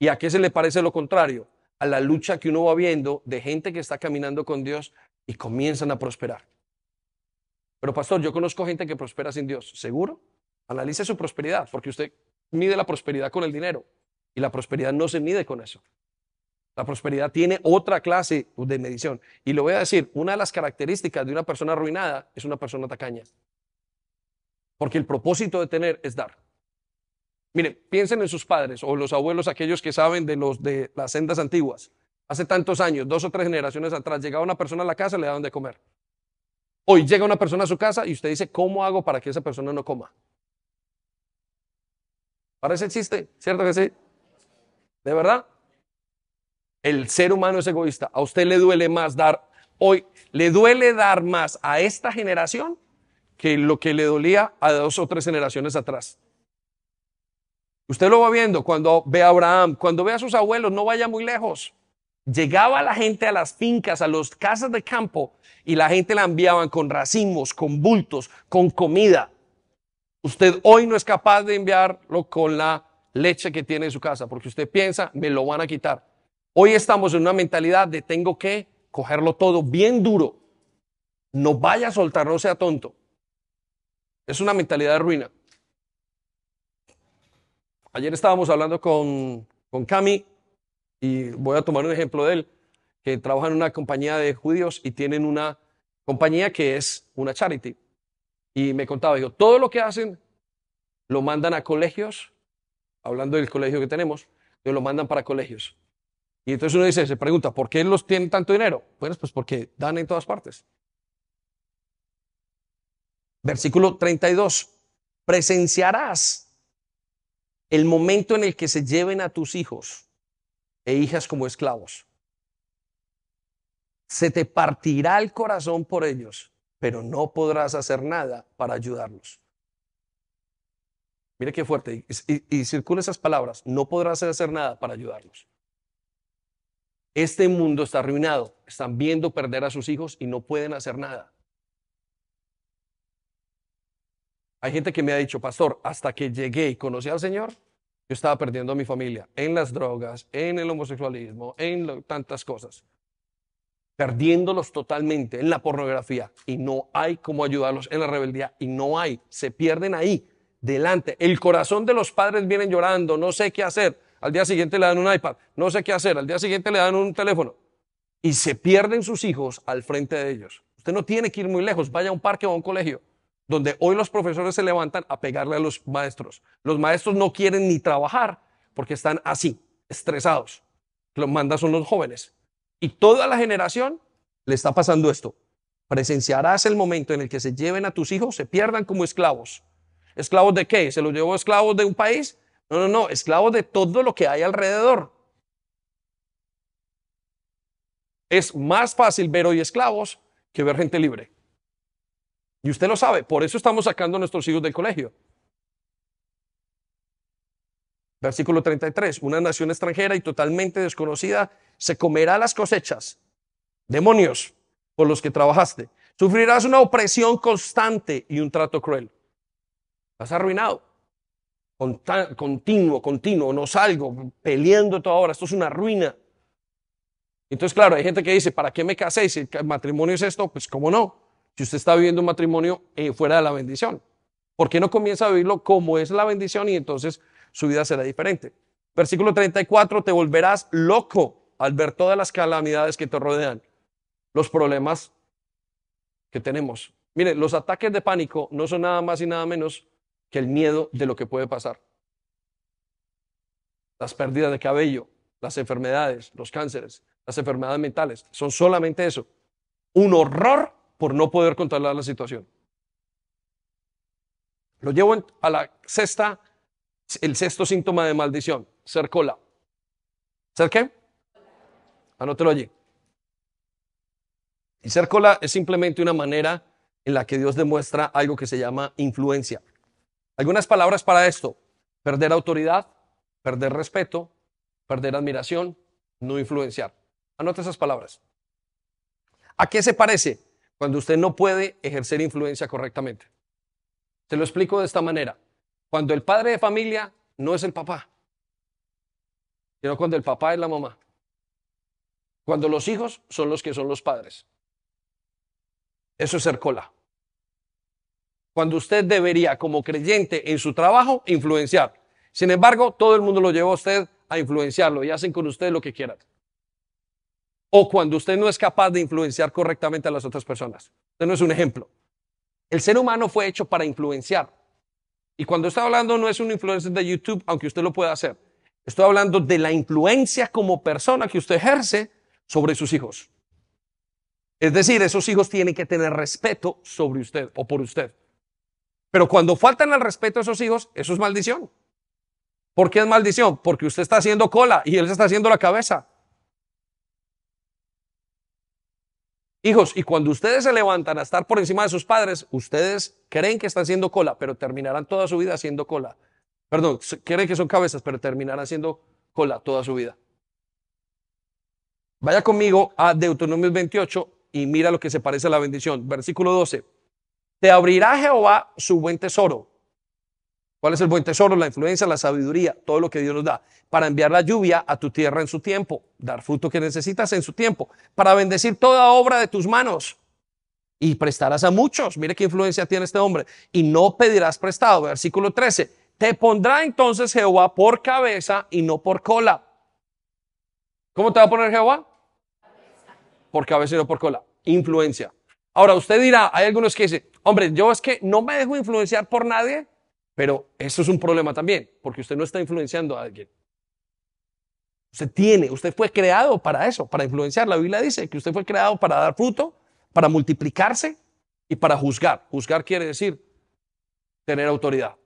¿Y a qué se le parece lo contrario? A la lucha que uno va viendo de gente que está caminando con Dios y comienzan a prosperar. Pero pastor, yo conozco gente que prospera sin Dios. ¿Seguro? Analice su prosperidad, porque usted mide la prosperidad con el dinero y la prosperidad no se mide con eso. La prosperidad tiene otra clase de medición. Y le voy a decir, una de las características de una persona arruinada es una persona tacaña. Porque el propósito de tener es dar. Mire, piensen en sus padres o los abuelos, aquellos que saben de, los, de las sendas antiguas. Hace tantos años, dos o tres generaciones atrás, llegaba una persona a la casa y le daban de comer. Hoy llega una persona a su casa y usted dice, ¿cómo hago para que esa persona no coma? Parece chiste, ¿cierto que sí? ¿De verdad? El ser humano es egoísta. A usted le duele más dar, hoy le duele dar más a esta generación que lo que le dolía a dos o tres generaciones atrás. Usted lo va viendo cuando ve a Abraham, cuando ve a sus abuelos, no vaya muy lejos. Llegaba la gente a las fincas, a las casas de campo, y la gente la enviaban con racimos, con bultos, con comida. Usted hoy no es capaz de enviarlo con la leche que tiene en su casa, porque usted piensa, me lo van a quitar. Hoy estamos en una mentalidad de tengo que cogerlo todo bien duro. No vaya a soltar, no sea tonto. Es una mentalidad de ruina. Ayer estábamos hablando con, con Cami y voy a tomar un ejemplo de él, que trabaja en una compañía de judíos y tienen una compañía que es una charity. Y me contaba, digo, todo lo que hacen lo mandan a colegios, hablando del colegio que tenemos, lo mandan para colegios. Y entonces uno dice, se pregunta, ¿por qué los tienen tanto dinero? Bueno, pues porque dan en todas partes. Versículo 32. Presenciarás el momento en el que se lleven a tus hijos e hijas como esclavos. Se te partirá el corazón por ellos, pero no podrás hacer nada para ayudarlos. Mire qué fuerte. Y, y, circula esas palabras. No podrás hacer nada para ayudarlos. Este mundo está arruinado. Están viendo perder a sus hijos y no pueden hacer nada. Hay gente que me ha dicho, pastor, hasta que llegué y conocí al Señor, yo estaba perdiendo a mi familia en las drogas, en el homosexualismo, en tantas cosas. Perdiéndolos totalmente en la pornografía y no hay cómo ayudarlos en la rebeldía y no hay, se pierden ahí, delante. El corazón de los padres vienen llorando, no sé qué hacer. Al día siguiente le dan un iPad, no sé qué hacer. Al día siguiente le dan un teléfono y se pierden sus hijos al frente de ellos. Usted no tiene que ir muy lejos, vaya a un parque o a un colegio donde hoy los profesores se levantan a pegarle a los maestros. Los maestros no quieren ni trabajar porque están así, estresados. Los mandan son los jóvenes. Y toda la generación le está pasando esto. Presenciarás el momento en el que se lleven a tus hijos, se pierdan como esclavos. ¿Esclavos de qué? ¿Se los llevó esclavos de un país? No, no, no, esclavos de todo lo que hay alrededor. Es más fácil ver hoy esclavos que ver gente libre. Y usted lo sabe, por eso estamos sacando a nuestros hijos del colegio. Versículo 33, una nación extranjera y totalmente desconocida se comerá las cosechas. Demonios por los que trabajaste. Sufrirás una opresión constante y un trato cruel. Estás arruinado. continuo, continuo, no salgo, peleando toda hora. Esto es una ruina. Entonces, claro, hay gente que dice, ¿para qué me casé? Si el matrimonio es esto, pues cómo no. Si usted está viviendo un matrimonio eh, fuera de la bendición. ¿Por qué no comienza a vivirlo como es la bendición y entonces su vida será diferente? Versículo 34, te volverás loco al ver todas las calamidades que te rodean, los problemas que tenemos. Mire, los ataques de pánico no son nada más y nada menos que el miedo de lo que puede pasar. Las pérdidas de cabello, las enfermedades, los cánceres, las enfermedades mentales, son solamente eso. Un horror por no poder controlar la situación. Lo llevo a la sexta, el sexto síntoma de maldición, ser cola. ¿Ser qué? Anótelo allí. Y ser cola es simplemente una manera en la que Dios demuestra algo que se llama influencia. Algunas palabras para esto. Perder autoridad, perder respeto, perder admiración, no influenciar. Anote esas palabras. ¿A qué se parece cuando usted no puede ejercer influencia correctamente? Te lo explico de esta manera. Cuando el padre de familia no es el papá, sino cuando el papá es la mamá. Cuando los hijos son los que son los padres. Eso es ser cola cuando usted debería, como creyente en su trabajo, influenciar. Sin embargo, todo el mundo lo lleva a usted a influenciarlo y hacen con usted lo que quieran. O cuando usted no es capaz de influenciar correctamente a las otras personas. Usted no es un ejemplo. El ser humano fue hecho para influenciar. Y cuando estoy hablando no es un influencer de YouTube, aunque usted lo pueda hacer. Estoy hablando de la influencia como persona que usted ejerce sobre sus hijos. Es decir, esos hijos tienen que tener respeto sobre usted o por usted. Pero cuando faltan al respeto a esos hijos, eso es maldición. ¿Por qué es maldición? Porque usted está haciendo cola y él se está haciendo la cabeza. Hijos, y cuando ustedes se levantan a estar por encima de sus padres, ustedes creen que están haciendo cola, pero terminarán toda su vida haciendo cola. Perdón, creen que son cabezas, pero terminarán haciendo cola toda su vida. Vaya conmigo a Deuteronomio 28 y mira lo que se parece a la bendición. Versículo 12. Te abrirá Jehová su buen tesoro. ¿Cuál es el buen tesoro? La influencia, la sabiduría, todo lo que Dios nos da. Para enviar la lluvia a tu tierra en su tiempo, dar fruto que necesitas en su tiempo, para bendecir toda obra de tus manos. Y prestarás a muchos. Mire qué influencia tiene este hombre. Y no pedirás prestado. Versículo 13. Te pondrá entonces Jehová por cabeza y no por cola. ¿Cómo te va a poner Jehová? Por cabeza y no por cola. Influencia. Ahora, usted dirá, hay algunos que dicen, hombre, yo es que no me dejo influenciar por nadie, pero eso es un problema también, porque usted no está influenciando a alguien. Usted tiene, usted fue creado para eso, para influenciar. La Biblia dice que usted fue creado para dar fruto, para multiplicarse y para juzgar. Juzgar quiere decir tener autoridad.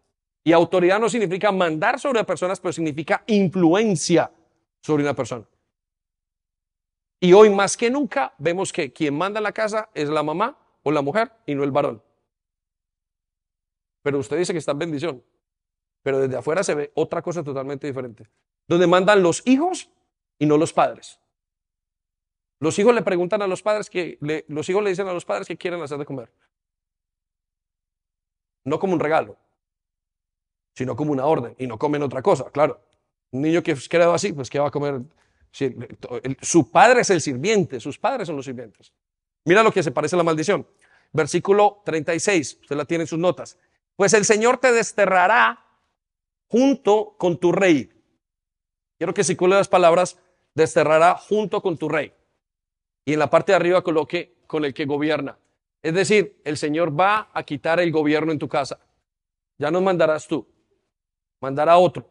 Y autoridad no significa mandar sobre personas, pero significa influencia sobre una persona. Y hoy más que nunca vemos que quien manda en la casa es la mamá o la mujer y no el varón. Pero usted dice que está en bendición. Pero desde afuera se ve otra cosa totalmente diferente. Donde mandan los hijos y no los padres. Los hijos le preguntan a los padres que los hijos le dicen a los padres que quieren hacer de comer. No como un regalo, sino como una orden y no comen otra cosa, claro. Un niño que es creado así, pues ¿qué va a comer su padre es el sirviente, sus padres son los sirvientes. Mira lo que se parece a la maldición. Versículo 36, usted la tiene en sus notas. Pues el Señor te desterrará junto con tu rey. Quiero que circule las palabras, desterrará junto con tu rey. Y en la parte de arriba coloque con el que gobierna. Es decir, el Señor va a quitar el gobierno en tu casa. Ya no mandarás tú, mandará otro.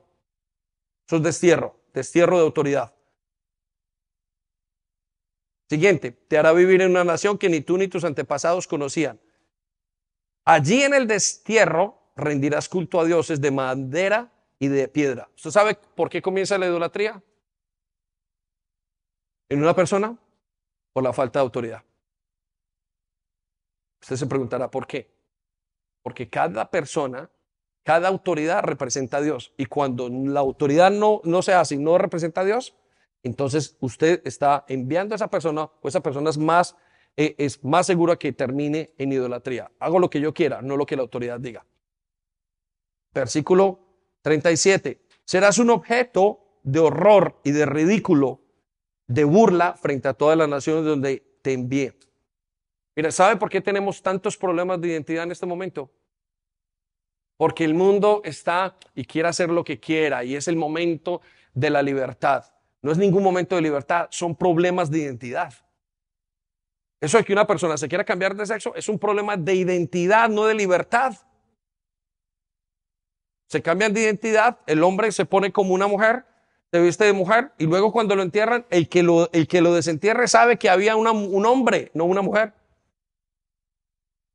Eso es destierro, destierro de autoridad. Siguiente, te hará vivir en una nación que ni tú ni tus antepasados conocían. Allí en el destierro rendirás culto a dioses de madera y de piedra. ¿Usted sabe por qué comienza la idolatría? En una persona, por la falta de autoridad. Usted se preguntará, ¿por qué? Porque cada persona, cada autoridad representa a Dios. Y cuando la autoridad no, no se hace y no representa a Dios, entonces usted está enviando a esa persona o esa persona es más, eh, es más segura que termine en idolatría. Hago lo que yo quiera, no lo que la autoridad diga. Versículo 37. Serás un objeto de horror y de ridículo, de burla frente a todas las naciones donde te envié. Mira, ¿sabe por qué tenemos tantos problemas de identidad en este momento? Porque el mundo está y quiere hacer lo que quiera y es el momento de la libertad. No es ningún momento de libertad, son problemas de identidad. Eso de que una persona se quiera cambiar de sexo es un problema de identidad, no de libertad. Se cambian de identidad, el hombre se pone como una mujer, se viste de mujer y luego cuando lo entierran, el que lo, el que lo desentierre sabe que había un hombre, no una mujer.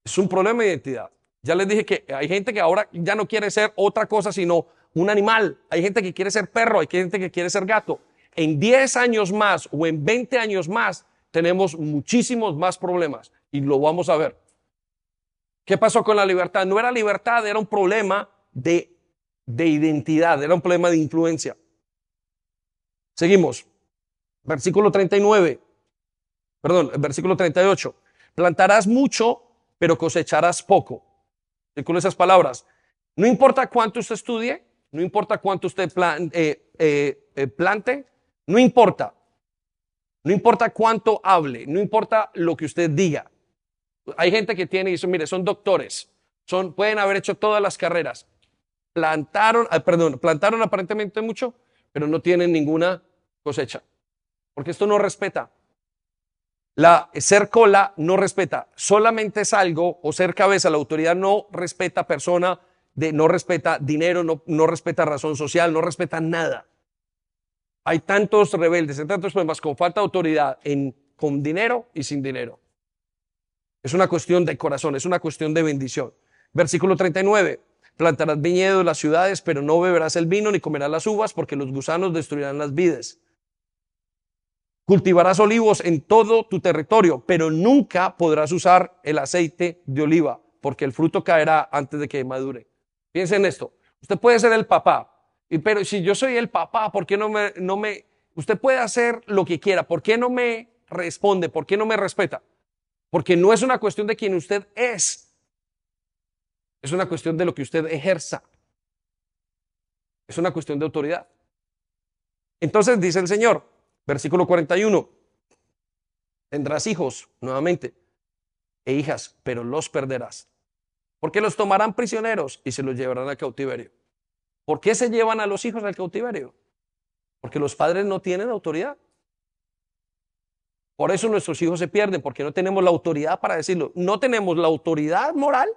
Es un problema de identidad. Ya les dije que hay gente que ahora ya no quiere ser otra cosa sino un animal. Hay gente que quiere ser perro, hay gente que quiere ser gato en 10 años más o en 20 años más tenemos muchísimos más problemas y lo vamos a ver. ¿Qué pasó con la libertad? No era libertad, era un problema de, de identidad, era un problema de influencia. Seguimos. Versículo 39. Perdón, versículo 38. Plantarás mucho, pero cosecharás poco. Y esas palabras, no importa cuánto usted estudie, no importa cuánto usted eh, eh, eh, plante, no importa. No importa cuánto hable, no importa lo que usted diga. Hay gente que tiene, y eso, mire, son doctores, son, pueden haber hecho todas las carreras. Plantaron, ah, perdón, plantaron aparentemente mucho, pero no tienen ninguna cosecha. Porque esto no respeta. La ser cola no respeta. Solamente es algo, o ser cabeza, la autoridad no respeta persona, de, no respeta dinero, no, no respeta razón social, no respeta nada. Hay tantos rebeldes, hay tantos problemas con falta de autoridad, con dinero y sin dinero. Es una cuestión de corazón, es una cuestión de bendición. Versículo 39. Plantarás viñedos en las ciudades, pero no beberás el vino ni comerás las uvas, porque los gusanos destruirán las vides. Cultivarás olivos en todo tu territorio, pero nunca podrás usar el aceite de oliva, porque el fruto caerá antes de que madure. Piensen en esto. Usted puede ser el papá, pero si yo soy el papá, ¿por qué no me, no me, usted puede hacer lo que quiera, ¿por qué no me responde? ¿Por qué no me respeta? Porque no es una cuestión de quien usted es, es una cuestión de lo que usted ejerza. Es una cuestión de autoridad. Entonces dice el Señor, versículo 41, tendrás hijos nuevamente e hijas, pero los perderás, porque los tomarán prisioneros y se los llevarán a cautiverio. ¿Por qué se llevan a los hijos al cautiverio? Porque los padres no tienen autoridad. Por eso nuestros hijos se pierden, porque no tenemos la autoridad para decirlo. No tenemos la autoridad moral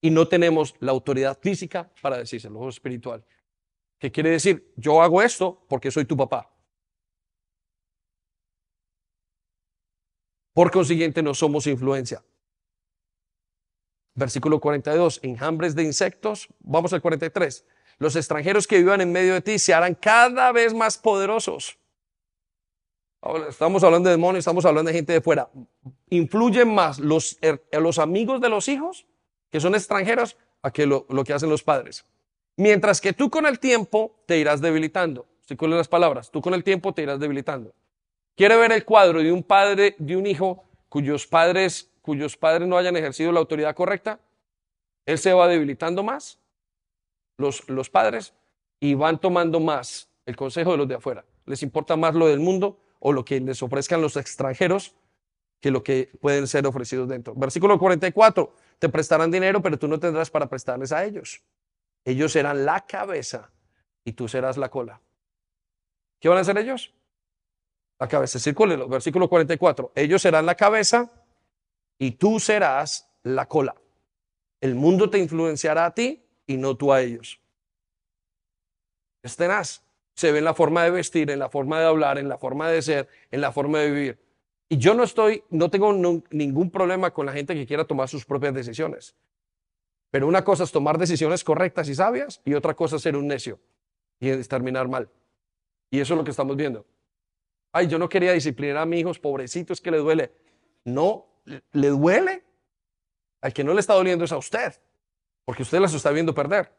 y no tenemos la autoridad física para decírselo, o espiritual. ¿Qué quiere decir? Yo hago esto porque soy tu papá. Por consiguiente, no somos influencia. Versículo 42, enjambres de insectos. Vamos al 43 los extranjeros que vivan en medio de ti se harán cada vez más poderosos. Estamos hablando de demonios, estamos hablando de gente de fuera. Influyen más los, los amigos de los hijos, que son extranjeros, a que lo, que hacen los padres. Mientras que tú con el tiempo te irás debilitando. Si con las palabras, tú con el tiempo te irás debilitando. ¿Quiere ver el cuadro de un padre, de un hijo cuyos padres, cuyos padres no hayan ejercido la autoridad correcta? Él se va debilitando más los, padres y van tomando más el consejo de los de afuera. Les importa más lo del mundo o lo que les ofrezcan los extranjeros que lo que pueden ser ofrecidos dentro. Versículo 44, te prestarán dinero, pero tú no tendrás para prestarles a ellos. Ellos serán la cabeza y tú serás la cola. ¿Qué van a hacer ellos? La cabeza, circúlelo. Versículo 44, ellos serán la cabeza y tú serás la cola. El mundo te influenciará a ti y no tú a ellos. Es tenaz. Se ve en la forma de vestir, en la forma de hablar, en la forma de ser, en la forma de vivir. Y yo no estoy, no tengo ningún problema con la gente que quiera tomar sus propias decisiones. Pero una cosa es tomar decisiones correctas y sabias y otra cosa es ser un necio y terminar mal. Y eso es lo que estamos viendo. Ay, yo no quería disciplinar a mis hijos, pobrecito, es que le duele. No, le duele. Al que no le está doliendo es a usted, porque usted las está viendo perder.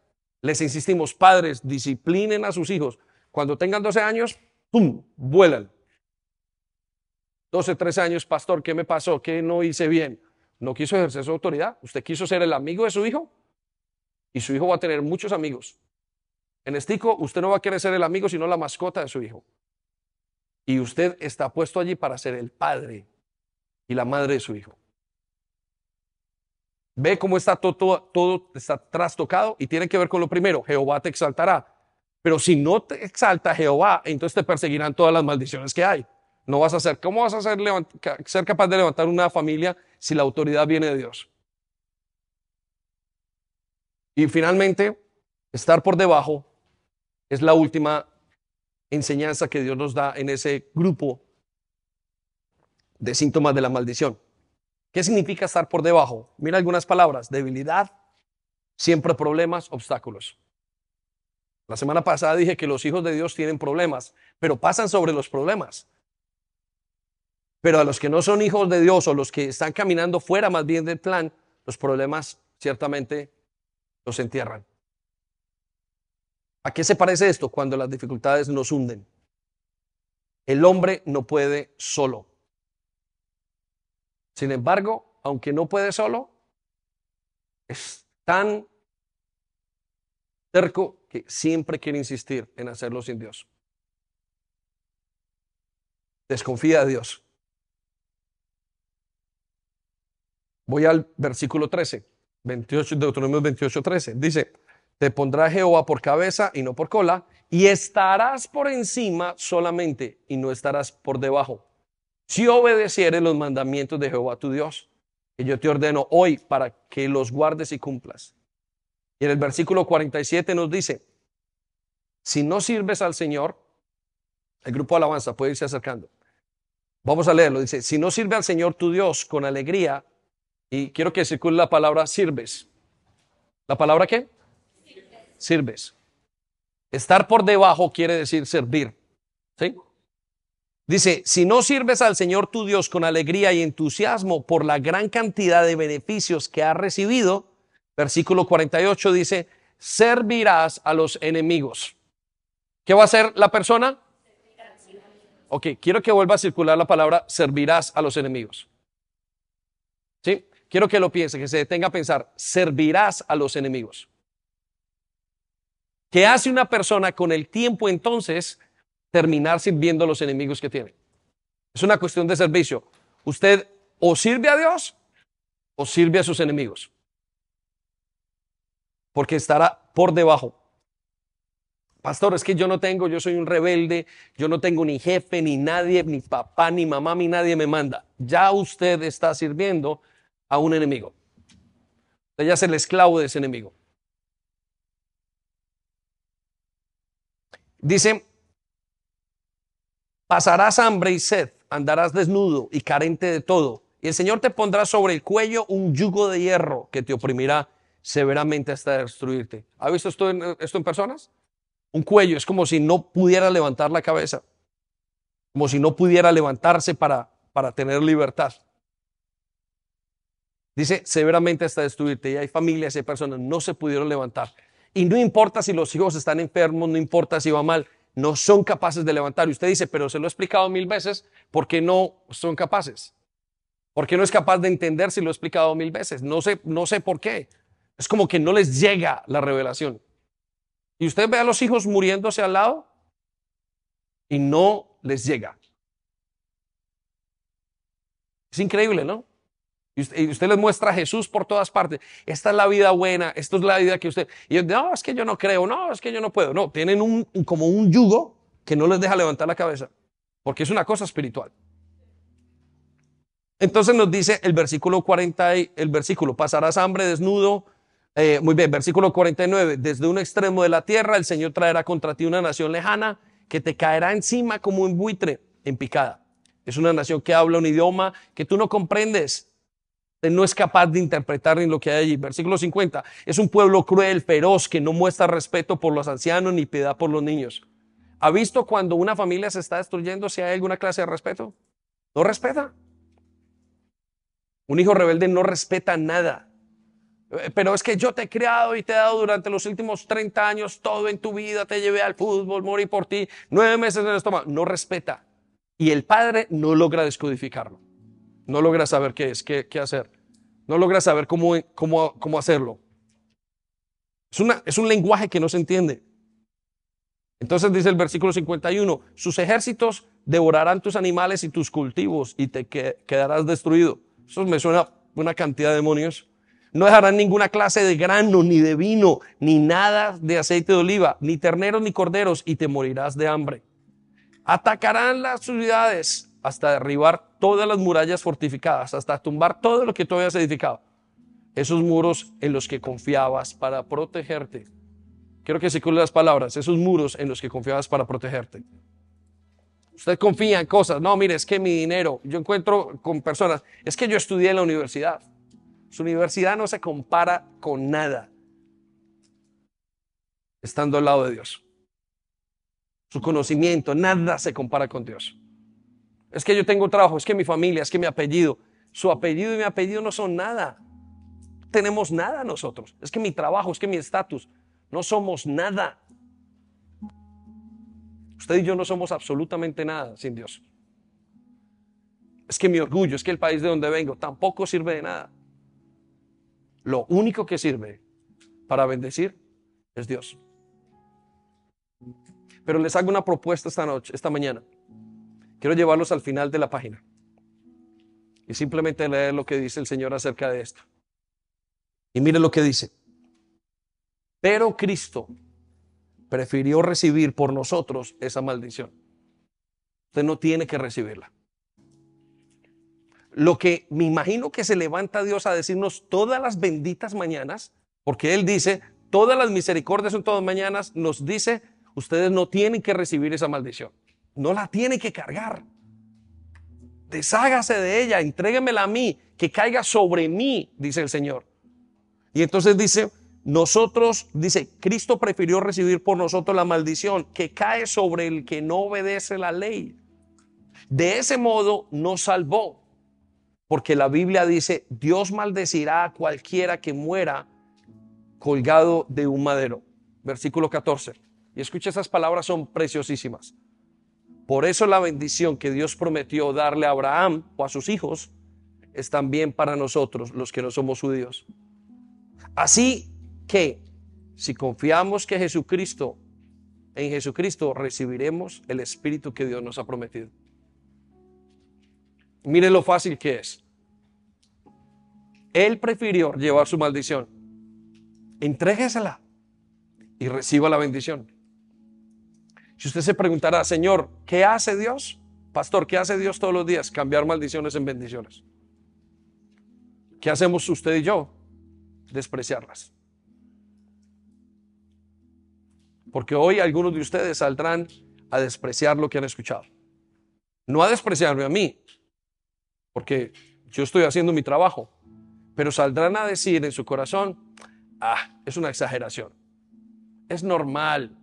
Les insistimos, padres, disciplinen a sus hijos. Cuando tengan 12 años, ¡pum!, vuelan. 12, 13 años, pastor, ¿qué me pasó? ¿Qué no hice bien? No quiso ejercer su autoridad. Usted quiso ser el amigo de su hijo y su hijo va a tener muchos amigos. En Estico, usted no va a querer ser el amigo, sino la mascota de su hijo. Y usted está puesto allí para ser el padre y la madre de su hijo. Ve cómo está todo, todo, está trastocado y tiene que ver con lo primero. Jehová te exaltará. Pero si no te exalta Jehová, entonces te perseguirán todas las maldiciones que hay. No vas a ser, ¿cómo vas a ser, ser capaz de levantar una familia si la autoridad viene de Dios? Y finalmente, estar por debajo es la última enseñanza que Dios nos da en ese grupo de síntomas de la maldición. ¿Qué significa estar por debajo? Mira algunas palabras. Debilidad, siempre problemas, obstáculos. La semana pasada dije que los hijos de Dios tienen problemas, pero pasan sobre los problemas. Pero a los que no son hijos de Dios o los que están caminando fuera más bien del plan, los problemas ciertamente los entierran. ¿A qué se parece esto? Cuando las dificultades nos hunden. El hombre no puede solo. Sin embargo, aunque no puede solo, es tan terco que siempre quiere insistir en hacerlo sin Dios. Desconfía de Dios. Voy al versículo 13, 28, Deuteronomio 28, 13. Dice, te pondrá Jehová por cabeza y no por cola, y estarás por encima solamente y no estarás por debajo. Si obedecieres los mandamientos de Jehová tu Dios, que yo te ordeno hoy para que los guardes y cumplas. Y en el versículo 47 nos dice, si no sirves al Señor, el grupo alabanza puede irse acercando. Vamos a leerlo. Dice, si no sirve al Señor tu Dios con alegría, y quiero que circule la palabra sirves. ¿La palabra qué? Sirves. Estar por debajo quiere decir servir. ¿Sí? Dice, si no sirves al Señor tu Dios con alegría y entusiasmo por la gran cantidad de beneficios que has recibido, versículo 48 dice, servirás a los enemigos. ¿Qué va a hacer la persona? Ok, quiero que vuelva a circular la palabra servirás a los enemigos. ¿Sí? Quiero que lo piense, que se detenga a pensar, servirás a los enemigos. ¿Qué hace una persona con el tiempo entonces terminar sirviendo a los enemigos que tiene? Es una cuestión de servicio. Usted o sirve a Dios o sirve a sus enemigos. Porque estará por debajo. Pastor, es que yo no tengo, yo soy un rebelde, yo no tengo ni jefe, ni nadie, ni papá, ni mamá, ni nadie me manda. Ya usted está sirviendo a un enemigo. Usted ya es el esclavo de ese enemigo. Dice, pasarás hambre y sed, andarás desnudo y carente de todo. Y el Señor te pondrá sobre el cuello un yugo de hierro que te oprimirá severamente hasta destruirte. ¿Ha visto esto en, esto en personas? Un cuello, es como si no pudiera levantar la cabeza, como si no pudiera levantarse para, para tener libertad. Dice severamente hasta destruirte. Y hay familias y hay personas no se pudieron levantar. Y no importa si los hijos están enfermos, no importa si va mal, no son capaces de levantar. Y usted dice, pero se lo he explicado mil veces, ¿por qué no son capaces? ¿Por qué no es capaz de entender si lo he explicado mil veces? No sé, no sé por qué. Es como que no les llega la revelación. Y usted ve a los hijos muriéndose al lado y no les llega. Es increíble, ¿no? Y usted, les muestra a Jesús por todas partes. Esta es la vida buena, esta es la vida que usted... Y ellos, no, es que yo no creo, no, es que yo no puedo. No, tienen un, como un yugo que no les deja levantar la cabeza, porque es una cosa espiritual. Entonces nos dice el versículo 40, y el versículo, pasarás hambre desnudo. Eh, muy bien, versículo 49, desde un extremo de la tierra el Señor traerá contra ti una nación lejana que te caerá encima como un buitre en picada. Es una nación que habla un idioma que tú no comprendes. No es capaz de interpretar ni lo que hay allí. Versículo 50. Es un pueblo cruel, feroz, que no muestra respeto por los ancianos ni piedad por los niños. ¿Ha visto cuando una familia se está destruyendo si hay alguna clase de respeto? No respeta. Un hijo rebelde no respeta nada. Eh, pero es que yo te he criado y te he dado durante los últimos 30 años todo en tu vida, te llevé al fútbol, morí por ti, nueve meses en el estómago. No respeta. Y el padre no logra descodificarlo. No logra saber qué es, qué, hacer. No logra saber cómo, cómo, cómo hacerlo. Es, una, es un lenguaje que no se entiende. Entonces dice el versículo 51, sus ejércitos devorarán tus animales y tus cultivos y te quedarás destruido. Eso me suena una cantidad de demonios. No dejarán ninguna clase de grano, ni de vino, ni nada de aceite de oliva, ni terneros ni corderos, y te morirás de hambre. Atacarán las ciudades hasta derribar todas las murallas fortificadas, hasta tumbar todo lo que tú habías edificado. Esos muros en los que confiabas para protegerte. Quiero que se las palabras, esos muros en los que confiabas para protegerte. Usted confía en cosas. No, mire, es que mi dinero, yo encuentro con personas, es que yo estudié en la universidad. Su universidad no se compara con nada estando al lado de Dios. Su conocimiento, nada se compara con Dios. Es que yo tengo trabajo, es que mi familia, es que mi apellido. Su apellido y mi apellido no son nada. tenemos nada nosotros. Es que mi trabajo, es que mi estatus. No somos nada. Usted y yo no somos absolutamente nada sin Dios. Es que mi orgullo, es que el país de donde vengo tampoco sirve de nada. Lo único que sirve para bendecir es Dios. Pero les hago una propuesta esta noche, esta mañana. Quiero llevarlos al final de la página y simplemente leer lo que dice el Señor acerca de esto. Y mire lo que dice. Pero Cristo prefirió recibir por nosotros esa maldición. Usted no tiene que recibirla. Lo que me imagino que se levanta Dios a decirnos todas las benditas mañanas, porque Él dice, todas las misericordias son todas mañanas, nos dice, ustedes no tienen que recibir esa maldición. No la tienen que cargar. Deshágase de ella, entréguemela a mí, que caiga sobre mí, dice el Señor. Y entonces dice, nosotros, dice, Cristo prefirió recibir por nosotros la maldición que cae sobre el que no obedece la ley. De ese modo nos salvó, porque la Biblia dice, Dios maldecirá a cualquiera que muera colgado de un madero. Versículo 14. Y escucha, esas palabras son preciosísimas. Por eso la bendición que Dios prometió darle a Abraham o a sus hijos es también para nosotros, los que no somos judíos. Así que si confiamos que Jesucristo, en Jesucristo recibiremos el Espíritu que Dios nos ha prometido. Mire lo fácil que es. Él prefirió llevar su maldición. Entréguesela y reciba la bendición. Si usted se preguntará, Señor, ¿qué hace Dios? Pastor, ¿qué hace Dios todos los días? Cambiar maldiciones en bendiciones. ¿Qué hacemos usted y yo? Despreciarlas. Porque hoy algunos de ustedes saldrán a despreciar lo que han escuchado. No a despreciarme a mí, porque yo estoy haciendo mi trabajo, pero saldrán a decir en su corazón, ah, es una exageración. Es normal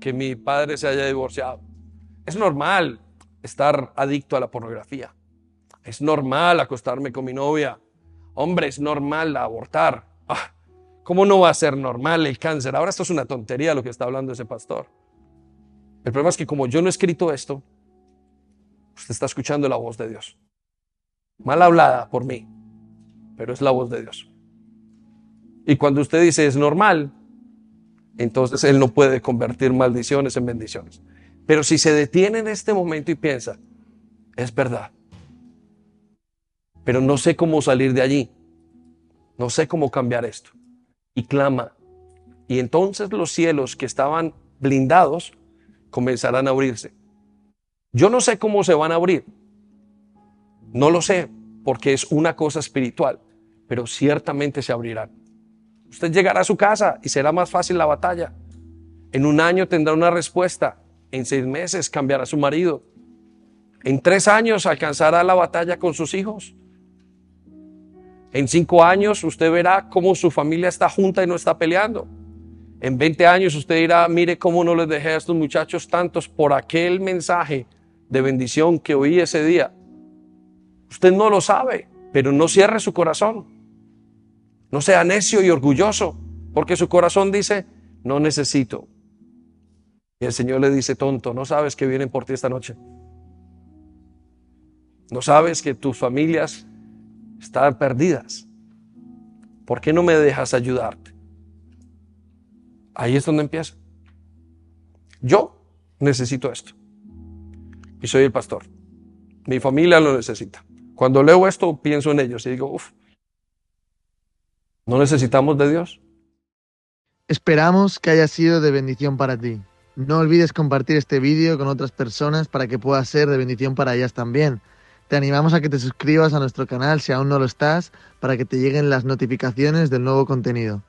que mi padre se haya divorciado. Es normal estar adicto a la pornografía. Es normal acostarme con mi novia. Hombre, es normal abortar. Ah, ¿Cómo no va a ser normal el cáncer? Ahora esto es una tontería lo que está hablando ese pastor. El problema es que como yo no he escrito esto, usted está escuchando la voz de Dios. Mal hablada por mí, pero es la voz de Dios. Y cuando usted dice es normal, entonces Él no puede convertir maldiciones en bendiciones. Pero si se detiene en este momento y piensa, es verdad, pero no sé cómo salir de allí, no sé cómo cambiar esto y clama. Y entonces los cielos que estaban blindados comenzarán a abrirse. Yo no sé cómo se van a abrir. No lo sé, porque es una cosa espiritual, pero ciertamente se abrirán. Usted llegará a su casa y será más fácil la batalla. En un año tendrá una respuesta. En seis meses cambiará su marido. En tres años alcanzará la batalla con sus hijos. En cinco años usted verá cómo su familia está junta y no está peleando. En 20 años usted dirá, mire cómo no les dejé a estos muchachos tantos por aquel mensaje de bendición que oí ese día. Usted no lo sabe, pero no cierre su corazón. No sea necio y orgulloso, porque su corazón dice, no necesito. Y el Señor le dice, tonto, no sabes que vienen por ti esta noche. No sabes que tus familias están perdidas. ¿Por qué no me dejas ayudarte? Ahí es donde empieza. Yo necesito esto. Y soy el pastor. Mi familia lo necesita. Cuando leo esto, pienso en ellos y digo, uff, ¿no necesitamos de Dios? Esperamos que haya sido de bendición para ti. No olvides compartir este vídeo con otras personas para que pueda ser de bendición para ellas también. Te animamos a que te suscribas a nuestro canal si aún no lo estás, para que te lleguen las notificaciones del nuevo contenido.